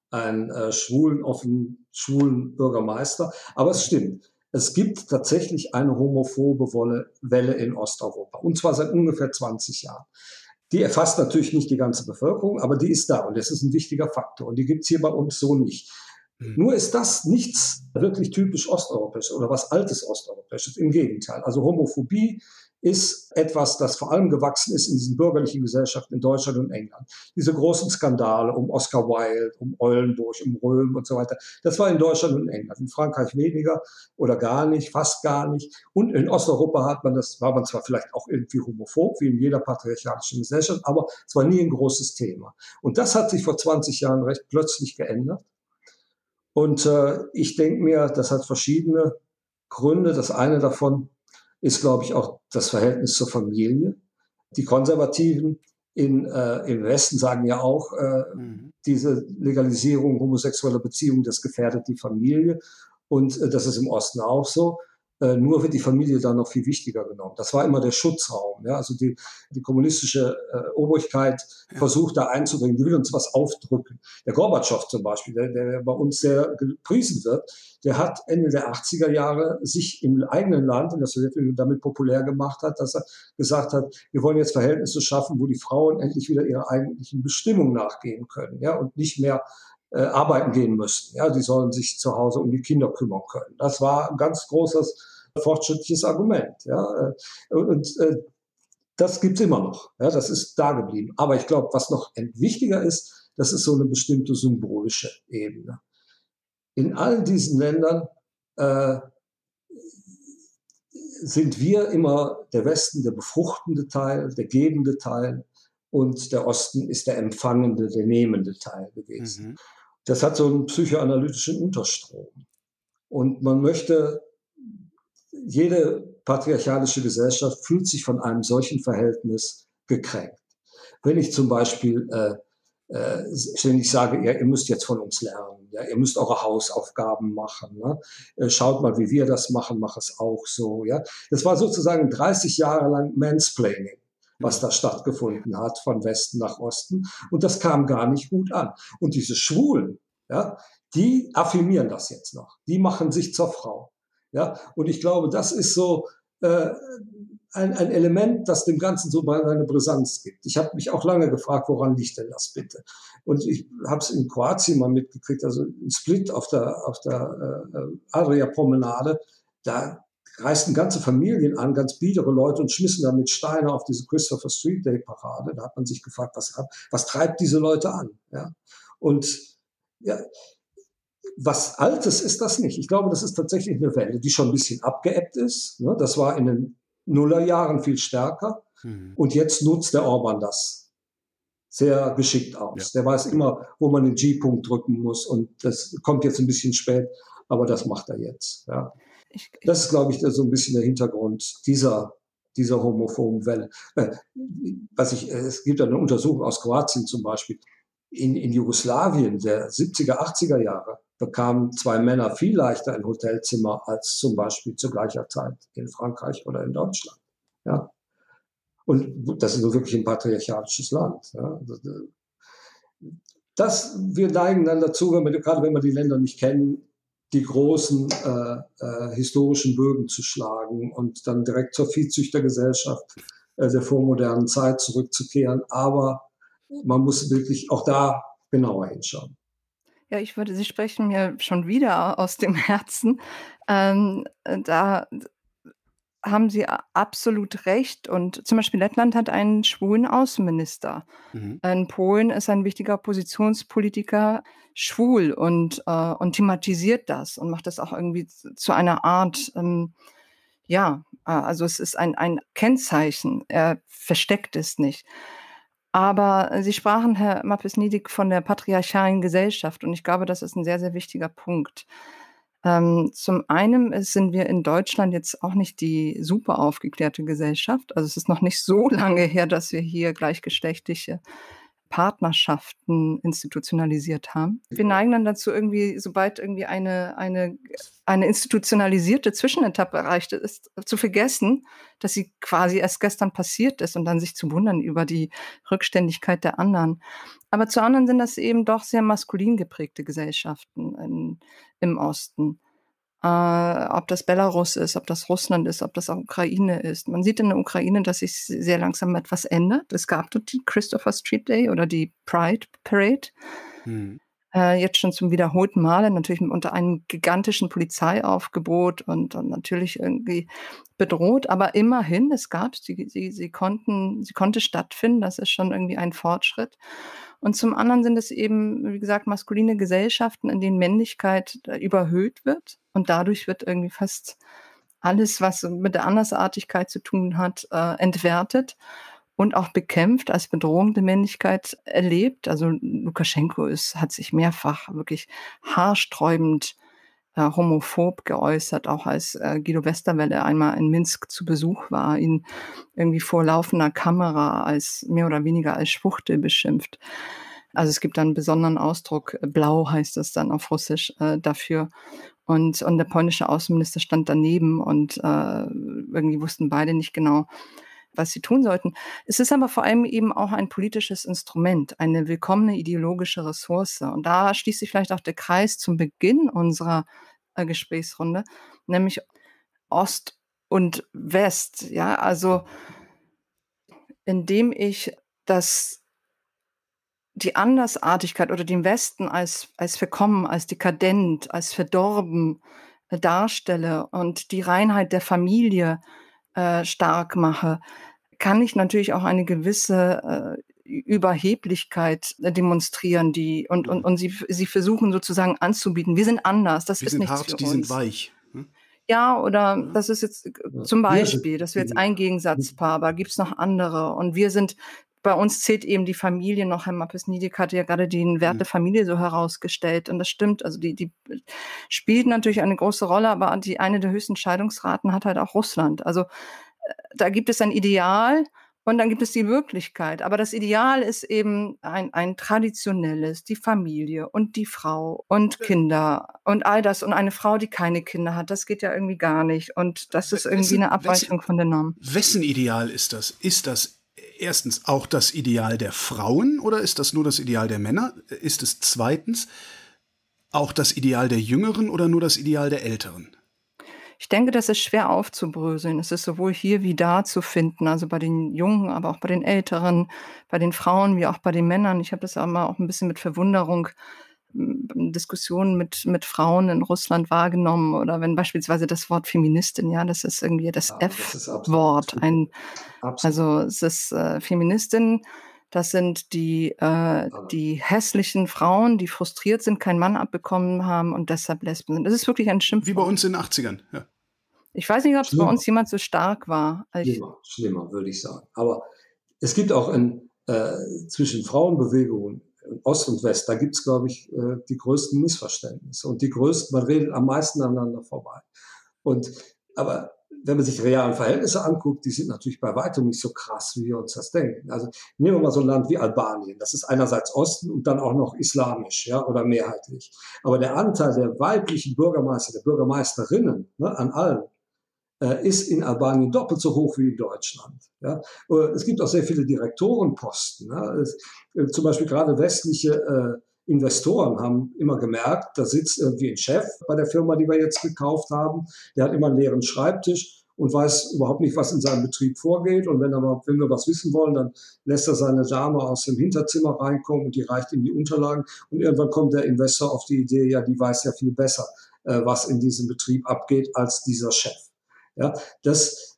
einen äh, schwulen, offen schwulen Bürgermeister. Aber es stimmt. es gibt tatsächlich eine homophobe Welle in Osteuropa. Und zwar seit ungefähr 20 Jahren. Die erfasst natürlich nicht die ganze Bevölkerung, aber die ist da und das ist ein wichtiger Faktor. Und die gibt's hier bei uns so nicht. Mhm. Nur ist das nichts wirklich typisch osteuropäisches oder was altes osteuropäisches. Im Gegenteil. Also Homophobie ist etwas, das vor allem gewachsen ist in diesen bürgerlichen Gesellschaften in Deutschland und England. Diese großen Skandale um Oscar Wilde, um Eulenburg, um Röhm und so weiter, das war in Deutschland und England. In Frankreich weniger oder gar nicht, fast gar nicht. Und in Osteuropa hat man das, war man zwar vielleicht auch irgendwie homophob, wie in jeder patriarchalischen Gesellschaft, aber es war nie ein großes Thema. Und das hat sich vor 20 Jahren recht plötzlich geändert. Und äh, ich denke mir, das hat verschiedene Gründe. Das eine davon ist, glaube ich, auch das Verhältnis zur Familie. Die Konservativen in, äh, im Westen sagen ja auch, äh, mhm. diese Legalisierung homosexueller Beziehungen, das gefährdet die Familie. Und äh, das ist im Osten auch so. Äh, nur wird die Familie dann noch viel wichtiger genommen. Das war immer der Schutzraum. Ja? Also die, die kommunistische äh, Obrigkeit versucht da einzudringen, die will uns was aufdrücken. Der Gorbatschow zum Beispiel, der, der bei uns sehr gepriesen wird, der hat Ende der 80er Jahre sich im eigenen Land, in der Sowjetunion, damit populär gemacht hat, dass er gesagt hat, wir wollen jetzt Verhältnisse schaffen, wo die Frauen endlich wieder ihrer eigentlichen Bestimmung nachgehen können ja? und nicht mehr äh, arbeiten gehen müssen. Ja, die sollen sich zu Hause um die Kinder kümmern können. Das war ein ganz großes fortschrittliches Argument. Ja, äh, und äh, das gibt's immer noch. Ja, das ist da geblieben. Aber ich glaube, was noch wichtiger ist, das ist so eine bestimmte symbolische Ebene. In all diesen Ländern äh, sind wir immer der Westen der befruchtende Teil, der gebende Teil und der Osten ist der empfangende, der nehmende Teil gewesen. Mhm. Das hat so einen psychoanalytischen Unterstrom. Und man möchte jede patriarchalische Gesellschaft fühlt sich von einem solchen Verhältnis gekränkt. Wenn ich zum Beispiel äh, äh, ständig sage, ja, ihr müsst jetzt von uns lernen, ja, ihr müsst eure Hausaufgaben machen, ne? Äh, schaut mal, wie wir das machen, mach es auch so, ja. Das war sozusagen 30 Jahre lang Mansplaining, was da stattgefunden hat von Westen nach Osten und das kam gar nicht gut an. Und diese Schwulen, ja, die affirmieren das jetzt noch, die machen sich zur Frau. Ja, und ich glaube, das ist so äh, ein, ein Element, das dem Ganzen so eine Brisanz gibt. Ich habe mich auch lange gefragt, woran liegt denn das bitte? Und ich habe es in Kroatien mal mitgekriegt, also in Split auf der, auf der äh, Adria-Promenade, da reisten ganze Familien an, ganz biedere Leute und schmissen damit Steine auf diese Christopher Street Day Parade. Da hat man sich gefragt, was, was treibt diese Leute an? Ja? Und ja, was Altes ist das nicht. Ich glaube, das ist tatsächlich eine Welle, die schon ein bisschen abgeebbt ist. Ne? Das war in den Nullerjahren viel stärker. Mhm. Und jetzt nutzt der Orban das sehr geschickt aus. Ja. Der weiß immer, wo man den G-Punkt drücken muss. Und das kommt jetzt ein bisschen spät, aber das macht er jetzt. Ja. Das ist, glaube ich, so ein bisschen der Hintergrund dieser dieser homophoben Welle. Äh, was ich, es gibt eine Untersuchung aus Kroatien zum Beispiel. In, in Jugoslawien der 70er, 80er Jahre bekamen zwei Männer viel leichter ein Hotelzimmer als zum Beispiel zu gleicher Zeit in Frankreich oder in Deutschland. Ja. Und das ist nur wirklich ein patriarchalisches Land. Ja. Das, wir neigen dann dazu, wenn wir, gerade wenn wir die Länder nicht kennen, die großen äh, äh, historischen Bögen zu schlagen und dann direkt zur Viehzüchtergesellschaft äh, der vormodernen Zeit zurückzukehren. Aber man muss wirklich auch da genauer hinschauen. Ja, ich würde, Sie sprechen mir schon wieder aus dem Herzen. Ähm, äh, da haben Sie absolut recht. Und zum Beispiel Lettland hat einen schwulen Außenminister. Mhm. In Polen ist ein wichtiger Oppositionspolitiker schwul und, äh, und thematisiert das und macht das auch irgendwie zu einer Art, ähm, ja, äh, also es ist ein, ein Kennzeichen. Er versteckt es nicht. Aber Sie sprachen, Herr Mappes-Niedig, von der patriarchalen Gesellschaft und ich glaube, das ist ein sehr, sehr wichtiger Punkt. Ähm, zum einen sind wir in Deutschland jetzt auch nicht die super aufgeklärte Gesellschaft. Also es ist noch nicht so lange her, dass wir hier gleichgeschlechtliche Partnerschaften institutionalisiert haben. Wir neigen dann dazu, irgendwie, sobald irgendwie eine, eine, eine institutionalisierte Zwischenetappe erreicht ist, zu vergessen, dass sie quasi erst gestern passiert ist und dann sich zu wundern über die Rückständigkeit der anderen. Aber zu anderen sind das eben doch sehr maskulin geprägte Gesellschaften in, im Osten. Äh, ob das Belarus ist, ob das Russland ist, ob das auch Ukraine ist. Man sieht in der Ukraine, dass sich sehr langsam etwas ändert. Es gab dort die Christopher Street Day oder die Pride Parade. Hm. Äh, jetzt schon zum wiederholten Male, natürlich unter einem gigantischen Polizeiaufgebot und, und natürlich irgendwie bedroht, aber immerhin, es gab, sie, sie, sie konnten, sie konnte stattfinden, das ist schon irgendwie ein Fortschritt. Und zum anderen sind es eben, wie gesagt, maskuline Gesellschaften, in denen Männlichkeit überhöht wird. Und dadurch wird irgendwie fast alles, was mit der Andersartigkeit zu tun hat, äh, entwertet und auch bekämpft, als Bedrohung der Männlichkeit erlebt. Also Lukaschenko ist, hat sich mehrfach wirklich haarsträubend äh, homophob geäußert, auch als äh, Guido Westerwelle einmal in Minsk zu Besuch war, ihn irgendwie vor laufender Kamera als mehr oder weniger als Schwuchtel beschimpft. Also es gibt einen besonderen Ausdruck, blau heißt es dann auf Russisch äh, dafür. Und, und der polnische Außenminister stand daneben und äh, irgendwie wussten beide nicht genau, was sie tun sollten. Es ist aber vor allem eben auch ein politisches Instrument, eine willkommene ideologische Ressource. Und da schließt sich vielleicht auch der Kreis zum Beginn unserer äh, Gesprächsrunde, nämlich Ost und West. Ja, also indem ich das die Andersartigkeit oder den Westen als, als verkommen, als dekadent, als verdorben äh, darstelle und die Reinheit der Familie äh, stark mache, kann ich natürlich auch eine gewisse äh, Überheblichkeit äh, demonstrieren, die und, und, und sie, sie versuchen sozusagen anzubieten. Wir sind anders, das Wir ist sind nichts hart, für die uns. sind weich. Hm? Ja, oder das ist jetzt äh, zum Wir Beispiel, das wäre jetzt ein Gegensatzpaar, aber gibt es noch andere? Und wir sind, bei uns zählt eben die Familie noch, Herr Mappes-Niedig hatte ja gerade den Wert Mhm. der Familie so herausgestellt und das stimmt, also die, die spielt natürlich eine große Rolle, aber die eine der höchsten Scheidungsraten hat halt auch Russland. Also äh, da gibt es ein Ideal und dann gibt es die Wirklichkeit. Aber das Ideal ist eben ein, ein traditionelles, die Familie und die Frau und Kinder und all das. Und eine Frau, die keine Kinder hat, das geht ja irgendwie gar nicht. Und das ist irgendwie eine Abweichung von der Norm. Wessen Ideal ist das? Ist das erstens auch das Ideal der Frauen oder ist das nur das Ideal der Männer? Ist es zweitens auch das Ideal der Jüngeren oder nur das Ideal der Älteren? Ich denke, das ist schwer aufzubröseln. Es ist sowohl hier wie da zu finden, also bei den Jungen, aber auch bei den Älteren, bei den Frauen wie auch bei den Männern. Ich habe das auch mal auch ein bisschen mit Verwunderung Diskussionen mit, mit Frauen in Russland wahrgenommen oder wenn beispielsweise das Wort Feministin, ja, das ist irgendwie das Ja, F-Wort, ein. Also es ist äh, Feministin, das sind die, äh, die hässlichen Frauen, die frustriert sind, keinen Mann abbekommen haben und deshalb Lesben sind. Das ist wirklich ein Wie bei Schimpfwort. uns in den 80ern. Ja. Ich weiß nicht, ob es bei uns jemand so stark war. Schlimmer, schlimmer, würde ich sagen. Aber es gibt auch ein, äh, zwischen Frauenbewegungen in Ost und West, da gibt es, glaube ich, äh, die größten Missverständnisse. Und die größten, man redet am meisten aneinander vorbei. Und, aber wenn man sich realen Verhältnisse anguckt, die sind natürlich bei weitem nicht so krass, wie wir uns das denken. Also nehmen wir mal so ein Land wie Albanien. Das ist einerseits Osten und dann auch noch islamisch, ja, oder mehrheitlich. Aber der Anteil der weiblichen Bürgermeister, der Bürgermeisterinnen ne, an allen, ist in Albanien doppelt so hoch wie in Deutschland. Ja? Äh, Es gibt auch sehr viele Direktorenposten. Ja? Es, äh, zum Beispiel gerade westliche äh, Investoren haben immer gemerkt, da sitzt irgendwie ein Chef bei der Firma, die wir jetzt gekauft haben, der hat immer einen leeren Schreibtisch und weiß überhaupt nicht, was in seinem Betrieb vorgeht. Und wenn, aber, wenn wir was wissen wollen, dann lässt er seine Dame aus dem Hinterzimmer reinkommen und die reicht ihm die Unterlagen. Und irgendwann kommt der Investor auf die Idee, ja, die weiß ja viel besser, äh, was in diesem Betrieb abgeht, als dieser Chef. Ja, das,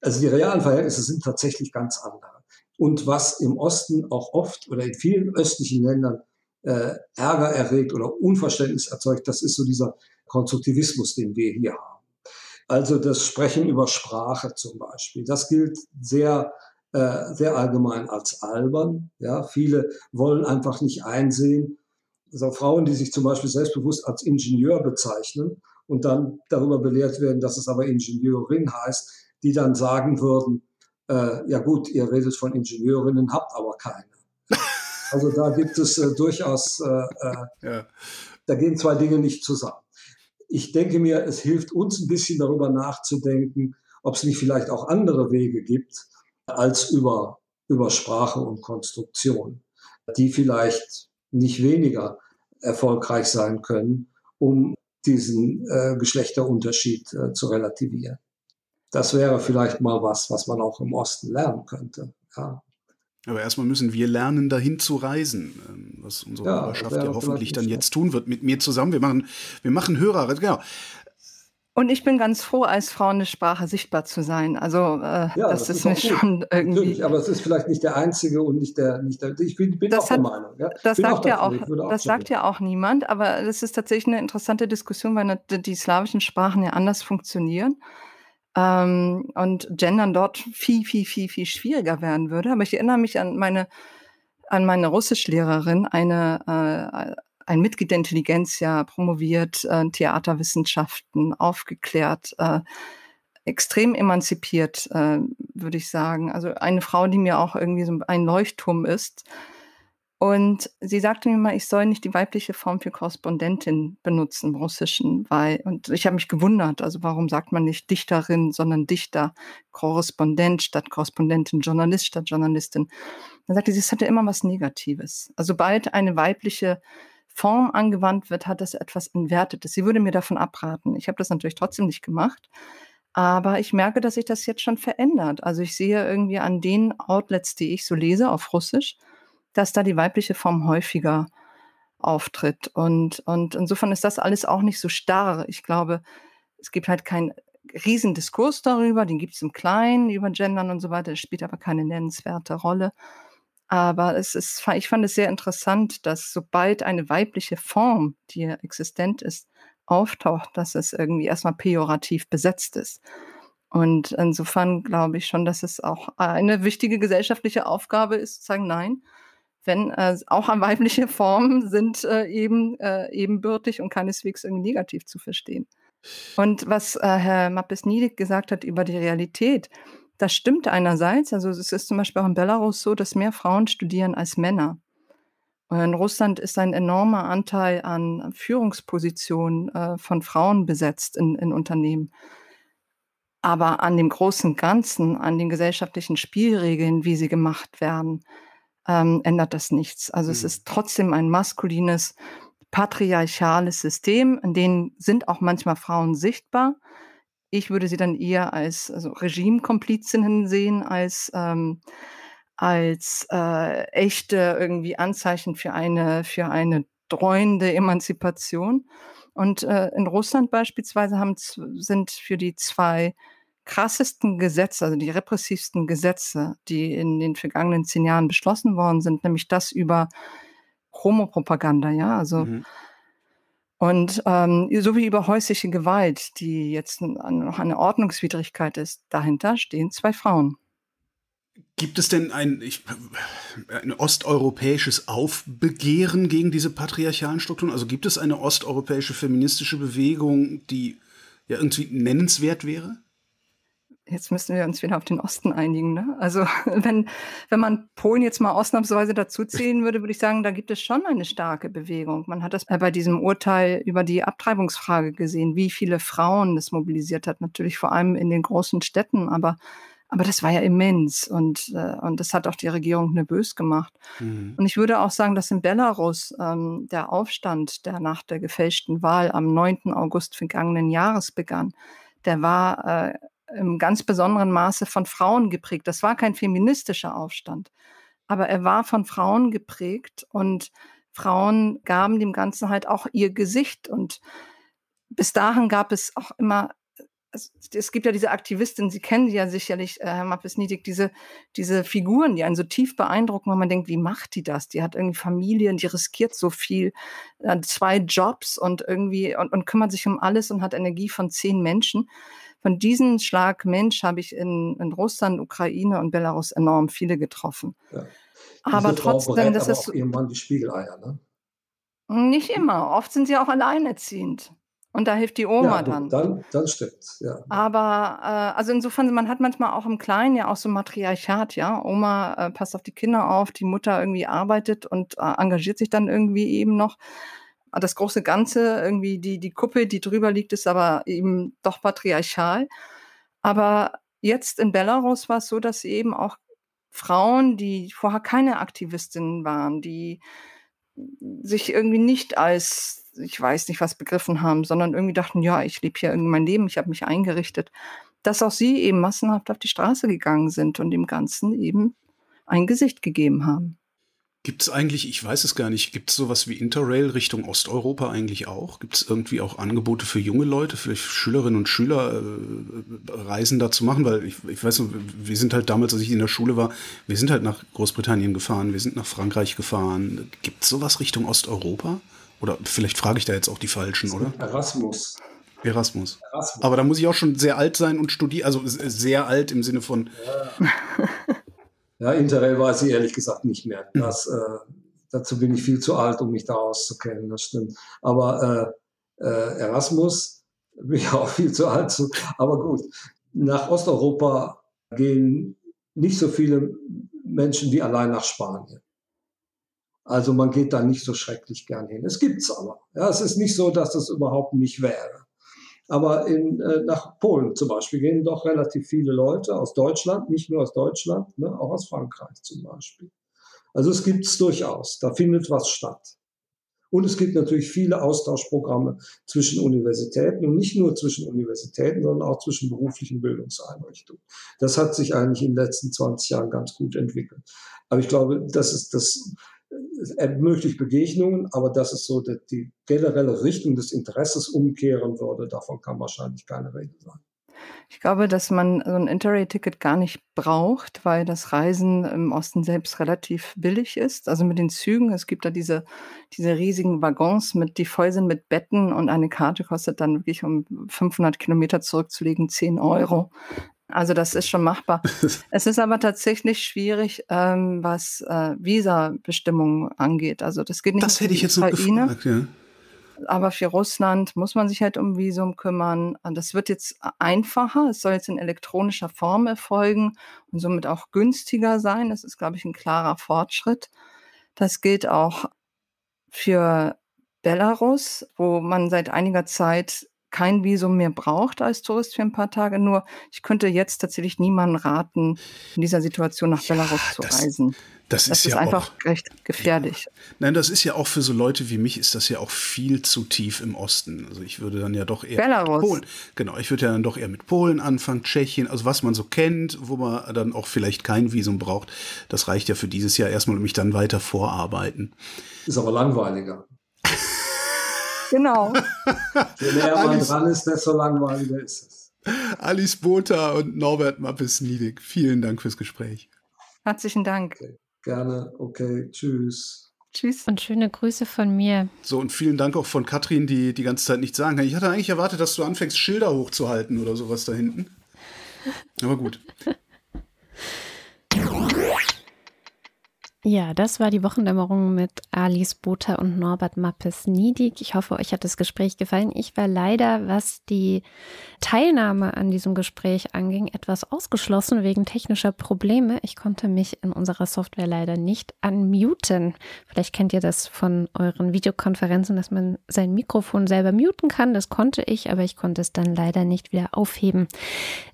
also die realen Verhältnisse sind tatsächlich ganz andere. Und was im Osten auch oft oder in vielen östlichen Ländern äh, Ärger erregt oder Unverständnis erzeugt, das ist so dieser Konstruktivismus, den wir hier haben. Also das Sprechen über Sprache zum Beispiel, das gilt sehr, äh, sehr allgemein als albern. Ja, viele wollen einfach nicht einsehen, also Frauen, die sich zum Beispiel selbstbewusst als Ingenieur bezeichnen und dann darüber belehrt werden, dass es aber Ingenieurin heißt, die dann sagen würden, äh, ja gut, ihr redet von Ingenieurinnen, habt aber keine. Also da gibt es äh, durchaus, äh, äh, Ja. da gehen zwei Dinge nicht zusammen. Ich denke mir, es hilft uns ein bisschen darüber nachzudenken, ob es nicht vielleicht auch andere Wege gibt als über, über Sprache und Konstruktion, die vielleicht nicht weniger erfolgreich sein können, um diesen äh, Geschlechterunterschied äh, zu relativieren. Das wäre vielleicht mal was, was man auch im Osten lernen könnte. Ja. Aber erstmal müssen wir lernen, dahin zu reisen, ähm, was unsere ja, Hörerschaft ja hoffentlich dann jetzt tun wird mit mir zusammen. Wir machen, wir machen Hörer, genau. Und ich bin ganz froh, als Frau eine Sprache sichtbar zu sein. Also äh, ja, das, das, ist, ist mir schon irgendwie. Natürlich, aber es ist vielleicht nicht der einzige und nicht der, nicht der. Ich bin, bin das auch hat, der Meinung. Ja? Das sagt auch ja auch, auch das sagt ja auch niemand. Aber das ist tatsächlich eine interessante Diskussion, weil die, die slawischen Sprachen ja anders funktionieren. Ähm, und Gendern dort viel, viel, viel, viel schwieriger werden würde. Aber ich erinnere mich an meine, an meine Russischlehrerin, eine, äh, ein Mitglied der Intelligenz, ja promoviert, äh, Theaterwissenschaften, aufgeklärt, äh, extrem emanzipiert, äh, würde ich sagen. Also eine Frau, die mir auch irgendwie so ein Leuchtturm ist. Und sie sagte mir mal, ich soll nicht die weibliche Form für Korrespondentin benutzen im Russischen, weil, und ich habe mich gewundert, also warum sagt man nicht Dichterin, sondern Dichter, Korrespondent statt Korrespondentin, Journalist statt Journalistin. Dann sagte sie, es hatte immer was Negatives. Also sobald eine weibliche Form angewandt wird, hat das etwas Entwertetes. Sie würde mir davon abraten. Ich habe das natürlich trotzdem nicht gemacht. Aber ich merke, dass sich das jetzt schon verändert. Also ich sehe irgendwie an den Outlets, die ich so lese auf Russisch, dass da die weibliche Form häufiger auftritt. Und, und insofern ist das alles auch nicht so starr. Ich glaube, es gibt halt keinen Riesendiskurs darüber, den gibt es im Kleinen über Gendern und so weiter, das spielt aber keine nennenswerte Rolle. Aber es ist, ich fand es sehr interessant, dass sobald eine weibliche Form, die existent ist, auftaucht, dass es irgendwie erstmal pejorativ besetzt ist. Und insofern glaube ich schon, dass es auch eine wichtige gesellschaftliche Aufgabe ist, zu sagen, nein, wenn äh, auch an weibliche Formen sind äh, eben äh, ebenbürtig und keineswegs irgendwie negativ zu verstehen. Und was äh, Herr Mappes-Niedig gesagt hat über die Realität, das stimmt einerseits. Also es ist zum Beispiel auch in Belarus so, dass mehr Frauen studieren als Männer. Und in Russland ist ein enormer Anteil an Führungspositionen äh, von Frauen besetzt in, in Unternehmen. Aber an dem großen Ganzen, an den gesellschaftlichen Spielregeln, wie sie gemacht werden, ähm, ändert das nichts. Also mhm. es ist trotzdem ein maskulines, patriarchales System, in dem sind auch manchmal Frauen sichtbar. Ich würde sie dann eher als also Regimekomplizinnen sehen, als, ähm, als äh, echte irgendwie Anzeichen für eine, für eine dreuende Emanzipation. Und äh, in Russland beispielsweise haben, sind für die zwei krassesten Gesetze, also die repressivsten Gesetze, die in den vergangenen zehn Jahren beschlossen worden sind, nämlich das über Homopropaganda, ja, also mhm. Und ähm, so wie über häusliche Gewalt, die jetzt noch eine Ordnungswidrigkeit ist, dahinter stehen zwei Frauen. Gibt es denn ein, ich, ein osteuropäisches Aufbegehren gegen diese patriarchalen Strukturen? Also gibt es eine osteuropäische feministische Bewegung, die ja irgendwie nennenswert wäre? Jetzt müssen wir uns wieder auf den Osten einigen. Ne? Also wenn, wenn man Polen jetzt mal ausnahmsweise dazuziehen würde, würde ich sagen, da gibt es schon eine starke Bewegung. Man hat das bei diesem Urteil über die Abtreibungsfrage gesehen, wie viele Frauen das mobilisiert hat. Natürlich vor allem in den großen Städten, aber aber das war ja immens und, äh, und das hat auch die Regierung nervös gemacht. Mhm. Und ich würde auch sagen, dass in Belarus ähm, der Aufstand, der nach der gefälschten Wahl am 9. August vergangenen Jahres begann, der war äh, im ganz besonderen Maße von Frauen geprägt. Das war kein feministischer Aufstand, aber er war von Frauen geprägt und Frauen gaben dem Ganzen halt auch ihr Gesicht. Und bis dahin gab es auch immer, es, gibt ja diese Aktivistin, Sie kennen sie ja sicherlich, äh, Herr Mappes-Niedig, diese, diese Figuren, die einen so tief beeindrucken, wo man denkt, wie macht die das? Die hat irgendwie Familien, die riskiert so viel, äh, zwei Jobs und irgendwie und, und kümmert sich um alles und hat Energie von zehn Menschen von diesem Schlag Mensch habe ich in, in Russland, Ukraine und Belarus enorm viele getroffen. Ja. Aber trotzdem, das aber ist. Auch irgendwann die Spiegeleier, ne? Nicht immer. Oft sind sie auch alleinerziehend. Und da hilft die Oma ja, dann. Dann, dann stimmt ja. Aber äh, also insofern, man hat manchmal auch im Kleinen ja auch so Matriarchat, ja. Oma äh, passt auf die Kinder auf, die Mutter irgendwie arbeitet und äh, engagiert sich dann irgendwie eben noch das große Ganze, irgendwie die, die Kuppel, die drüber liegt, ist aber eben doch patriarchal. Aber jetzt in Belarus war es so, dass eben auch Frauen, die vorher keine Aktivistinnen waren, die sich irgendwie nicht als, ich weiß nicht was begriffen haben, sondern irgendwie dachten, ja, ich lebe hier irgendwie mein Leben, ich habe mich eingerichtet, dass auch sie eben massenhaft auf die Straße gegangen sind und dem Ganzen eben ein Gesicht gegeben haben. Gibt es eigentlich, ich weiß es gar nicht, gibt es sowas wie Interrail Richtung Osteuropa eigentlich auch? Gibt es irgendwie auch Angebote für junge Leute, für Schülerinnen und Schüler, äh, Reisen da zu machen? Weil ich, ich weiß, wir sind halt damals, als ich in der Schule war, wir sind halt nach Großbritannien gefahren, wir sind nach Frankreich gefahren. Gibt es sowas Richtung Osteuropa? Oder vielleicht frage ich da jetzt auch die Falschen, oder? Erasmus. Erasmus. Erasmus. Aber da muss ich auch schon sehr alt sein und studieren, also sehr alt im Sinne von. Ja. Ja, Interrail weiß ich ehrlich gesagt nicht mehr. Hm. Das, äh, dazu bin ich viel zu alt, um mich da auszukennen, das stimmt. Aber äh, äh, Erasmus bin ich auch viel zu alt zu. Aber gut, nach Osteuropa gehen nicht so viele Menschen wie allein nach Spanien. Also man geht da nicht so schrecklich gern hin. Es gibt's aber. Ja, es ist nicht so, dass das überhaupt nicht wäre. Aber in, äh, nach Polen zum Beispiel gehen doch relativ viele Leute aus Deutschland, nicht nur aus Deutschland, ne, auch aus Frankreich zum Beispiel. Also es gibt es durchaus, da findet was statt. Und es gibt natürlich viele Austauschprogramme zwischen Universitäten und nicht nur zwischen Universitäten, sondern auch zwischen beruflichen Bildungseinrichtungen. Das hat sich eigentlich in den letzten 20 Jahren ganz gut entwickelt. Aber ich glaube, das ist das es ermöglicht Begegnungen, aber dass es so die, die generelle Richtung des Interesses umkehren würde, davon kann wahrscheinlich keine Rede sein. Ich glaube, dass man so ein Interrail-Ticket gar nicht braucht, weil das Reisen im Osten selbst relativ billig ist. Also mit den Zügen, es gibt da diese, diese riesigen Waggons, mit, die voll sind mit Betten und eine Karte kostet dann wirklich, um 500 Kilometer zurückzulegen, 10 Euro. Also das ist schon machbar. es ist aber tatsächlich schwierig, ähm, was äh, Visa-Bestimmungen angeht. Also das geht nicht. Das hätte ich jetzt Ukraine, gefragt, ja. Aber für Russland muss man sich halt um Visum kümmern. Das wird jetzt einfacher. Es soll jetzt in elektronischer Form erfolgen und somit auch günstiger sein. Das ist, glaube ich, ein klarer Fortschritt. Das gilt auch für Belarus, wo man seit einiger Zeit kein Visum mehr braucht als Tourist für ein paar Tage. Nur ich könnte jetzt tatsächlich niemanden raten, in dieser Situation nach ja, Belarus zu das, reisen. Das, das ist, ist, ja einfach auch, recht gefährlich. Nein, das ist ja auch für so Leute wie mich ist das ja auch viel zu tief im Osten. Also ich würde dann ja doch eher Belarus. Polen. Genau, ich würde ja dann doch eher mit Polen anfangen, Tschechien, also was man so kennt, wo man dann auch vielleicht kein Visum braucht. Das reicht ja für dieses Jahr erstmal und mich dann weiter vorarbeiten. Ist aber langweiliger. Genau. Je näher man Alice, dran ist, desto langweiliger ist es. Alice Botha und Norbert Mappes-Niedig, vielen Dank fürs Gespräch. Herzlichen Dank. Okay. Gerne, okay, tschüss. Tschüss und schöne Grüße von mir. So, und vielen Dank auch von Katrin, die die ganze Zeit nichts sagen kann. Ich hatte eigentlich erwartet, dass du anfängst, Schilder hochzuhalten oder sowas da hinten. Aber gut. Ja, das war die Wochendämmerung mit Alice Botha und Norbert Mappes-Niedig. Ich hoffe, euch hat das Gespräch gefallen. Ich war leider, was die Teilnahme an diesem Gespräch anging, etwas ausgeschlossen wegen technischer Probleme. Ich konnte mich in unserer Software leider nicht unmuten. Vielleicht kennt ihr das von euren Videokonferenzen, dass man sein Mikrofon selber muten kann. Das konnte ich, aber ich konnte es dann leider nicht wieder aufheben.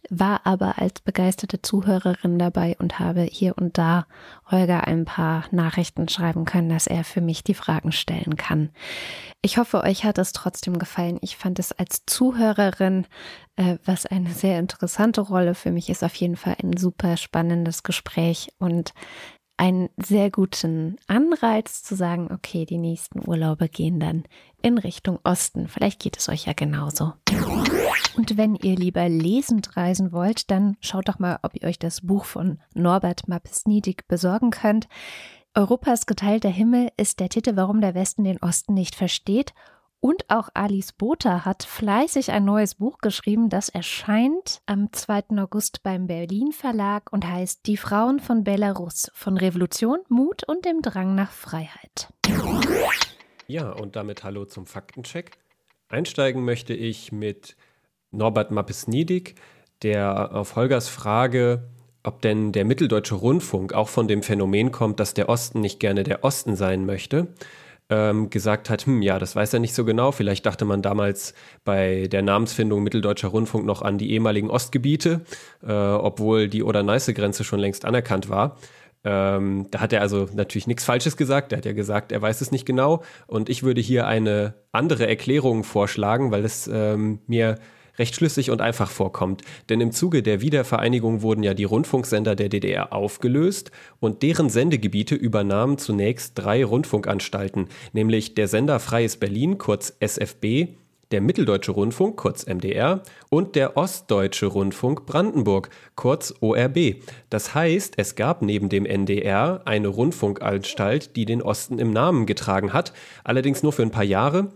War aber als begeisterte Zuhörerin dabei und habe hier und da Holger ein paar paar Nachrichten schreiben können, dass er für mich die Fragen stellen kann. Ich hoffe, euch hat es trotzdem gefallen. Ich fand es als Zuhörerin, äh, was eine sehr interessante Rolle für mich ist, auf jeden Fall ein super spannendes Gespräch und einen sehr guten Anreiz zu sagen, okay, die nächsten Urlaube gehen dann in Richtung Osten. Vielleicht geht es euch ja genauso. Und wenn ihr lieber lesend reisen wollt, dann schaut doch mal, ob ihr euch das Buch von Norbert Mappes-Niedig besorgen könnt. Europas geteilter Himmel ist der Titel, warum der Westen den Osten nicht versteht. Und auch Alice Botha hat fleißig ein neues Buch geschrieben, das erscheint am 2. August beim Berlin Verlag und heißt Die Frauen von Belarus von Revolution, Mut und dem Drang nach Freiheit. Ja, und damit hallo zum Faktencheck. Einsteigen möchte ich mit Norbert Mappes-Niedig, der auf Holgers Frage, ob denn der Mitteldeutsche Rundfunk auch von dem Phänomen kommt, dass der Osten nicht gerne der Osten sein möchte, ähm, gesagt hat, hm, ja, das weiß er nicht so genau. Vielleicht dachte man damals bei der Namensfindung Mitteldeutscher Rundfunk noch an die ehemaligen Ostgebiete, äh, obwohl die Oder-Neiße-Grenze schon längst anerkannt war. Ähm, da hat er also natürlich nichts Falsches gesagt. Er hat ja gesagt, er weiß es nicht genau. Und ich würde hier eine andere Erklärung vorschlagen, weil es ähm, mir recht schlüssig und einfach vorkommt. Denn im Zuge der Wiedervereinigung wurden ja die Rundfunksender der DDR aufgelöst und deren Sendegebiete übernahmen zunächst drei Rundfunkanstalten, nämlich der Sender Freies Berlin, kurz SFB, der Mitteldeutsche Rundfunk, kurz MDR, und der Ostdeutsche Rundfunk Brandenburg, kurz ORB. Das heißt, es gab neben dem NDR eine Rundfunkanstalt, die den Osten im Namen getragen hat, allerdings nur für ein paar Jahre.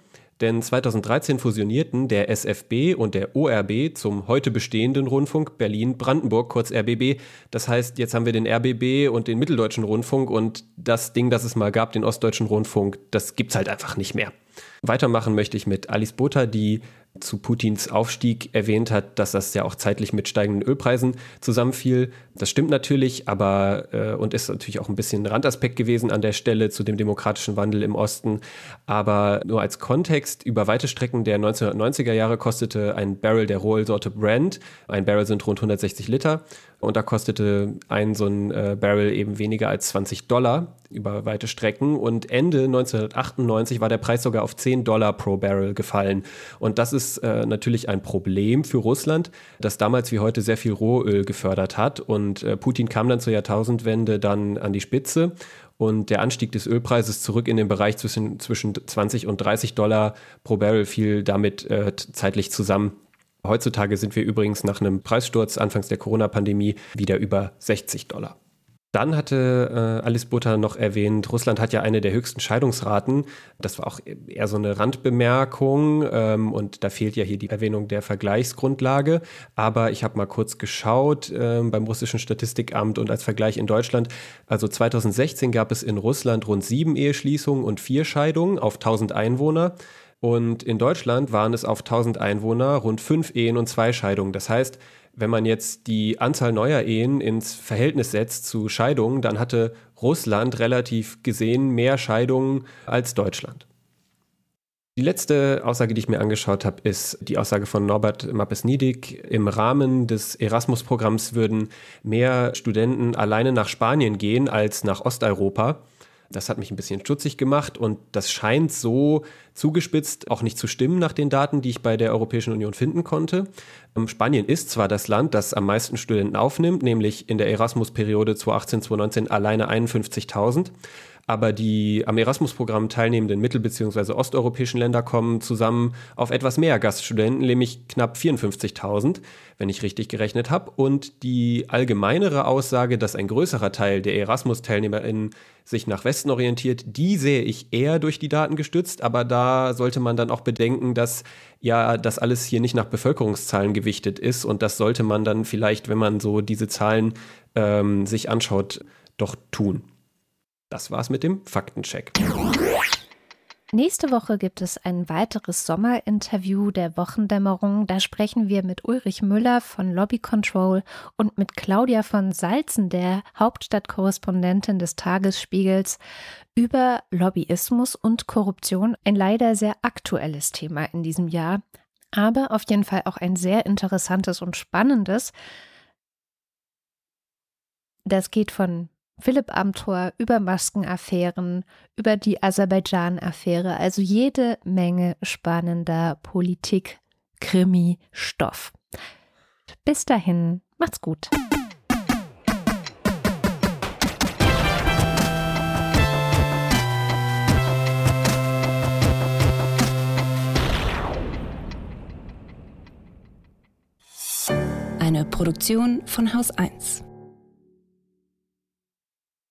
Denn 2013 fusionierten der SFB und der ORB zum heute bestehenden Rundfunk Berlin-Brandenburg, kurz RBB. Das heißt, jetzt haben wir den RBB und den Mitteldeutschen Rundfunk und das Ding, das es mal gab, den Ostdeutschen Rundfunk, das gibt's halt einfach nicht mehr. Weitermachen möchte ich mit Alice Botha, die zu Putins Aufstieg erwähnt hat, dass das ja auch zeitlich mit steigenden Ölpreisen zusammenfiel. Das stimmt natürlich, aber äh, und ist natürlich auch ein bisschen ein Randaspekt gewesen an der Stelle zu dem demokratischen Wandel im Osten. Aber nur als Kontext, über weite Strecken der 1990er Jahre kostete ein Barrel der Rohölsorte Brand, ein Barrel sind rund 160 Liter, und da kostete ein so ein äh, Barrel eben weniger als 20 Dollar über weite Strecken. Und Ende 1998 war der Preis sogar auf 10 Dollar pro Barrel gefallen. Und das ist äh, natürlich ein Problem für Russland, das damals wie heute sehr viel Rohöl gefördert hat. Und äh, Putin kam dann zur Jahrtausendwende dann an die Spitze. Und der Anstieg des Ölpreises zurück in den Bereich zwischen, zwischen 20 und 30 Dollar pro Barrel fiel damit äh, zeitlich zusammen. Heutzutage sind wir übrigens nach einem Preissturz anfangs der Corona-Pandemie wieder über 60 Dollar. Dann hatte äh, Alice Butter noch erwähnt, Russland hat ja eine der höchsten Scheidungsraten. Das war auch eher so eine Randbemerkung ähm, und da fehlt ja hier die Erwähnung der Vergleichsgrundlage. Aber ich habe mal kurz geschaut äh, beim russischen Statistikamt und als Vergleich in Deutschland. Also 2016 gab es in Russland rund sieben Eheschließungen und vier Scheidungen auf 1000 Einwohner. Und in Deutschland waren es auf 1000 Einwohner rund fünf Ehen und zwei Scheidungen. Das heißt, wenn man jetzt die Anzahl neuer Ehen ins Verhältnis setzt zu Scheidungen, dann hatte Russland relativ gesehen mehr Scheidungen als Deutschland. Die letzte Aussage, die ich mir angeschaut habe, ist die Aussage von Norbert Mappes-Niedig. Im Rahmen des Erasmus-Programms würden mehr Studenten alleine nach Spanien gehen als nach Osteuropa. Das hat mich ein bisschen stutzig gemacht und das scheint so zugespitzt auch nicht zu stimmen nach den Daten, die ich bei der Europäischen Union finden konnte. Ähm, Spanien ist zwar das Land, das am meisten Studenten aufnimmt, nämlich in der Erasmus-Periode 2018-2019 alleine 51.000 aber die am Erasmus-Programm teilnehmenden mittel- bzw. osteuropäischen Länder kommen zusammen auf etwas mehr Gaststudenten, nämlich knapp 54.000, wenn ich richtig gerechnet habe. Und die allgemeinere Aussage, dass ein größerer Teil der Erasmus-TeilnehmerInnen sich nach Westen orientiert, die sehe ich eher durch die Daten gestützt, aber da sollte man dann auch bedenken, dass ja das alles hier nicht nach Bevölkerungszahlen gewichtet ist und das sollte man dann vielleicht, wenn man so diese Zahlen ähm, sich anschaut, doch tun. Das war's mit dem Faktencheck. Nächste Woche gibt es ein weiteres Sommerinterview der Wochendämmerung. Da sprechen wir mit Ulrich Müller von Lobby Control und mit Claudia von Salzen, der Hauptstadtkorrespondentin des Tagesspiegels, über Lobbyismus und Korruption. Ein leider sehr aktuelles Thema in diesem Jahr, aber auf jeden Fall auch ein sehr interessantes und spannendes. Das geht von Philipp Amthor über Maskenaffären, über die Aserbaidschan-Affäre, also jede Menge spannender Politik, Krimi, Stoff. Bis dahin, macht's gut. Eine Produktion von Haus 1.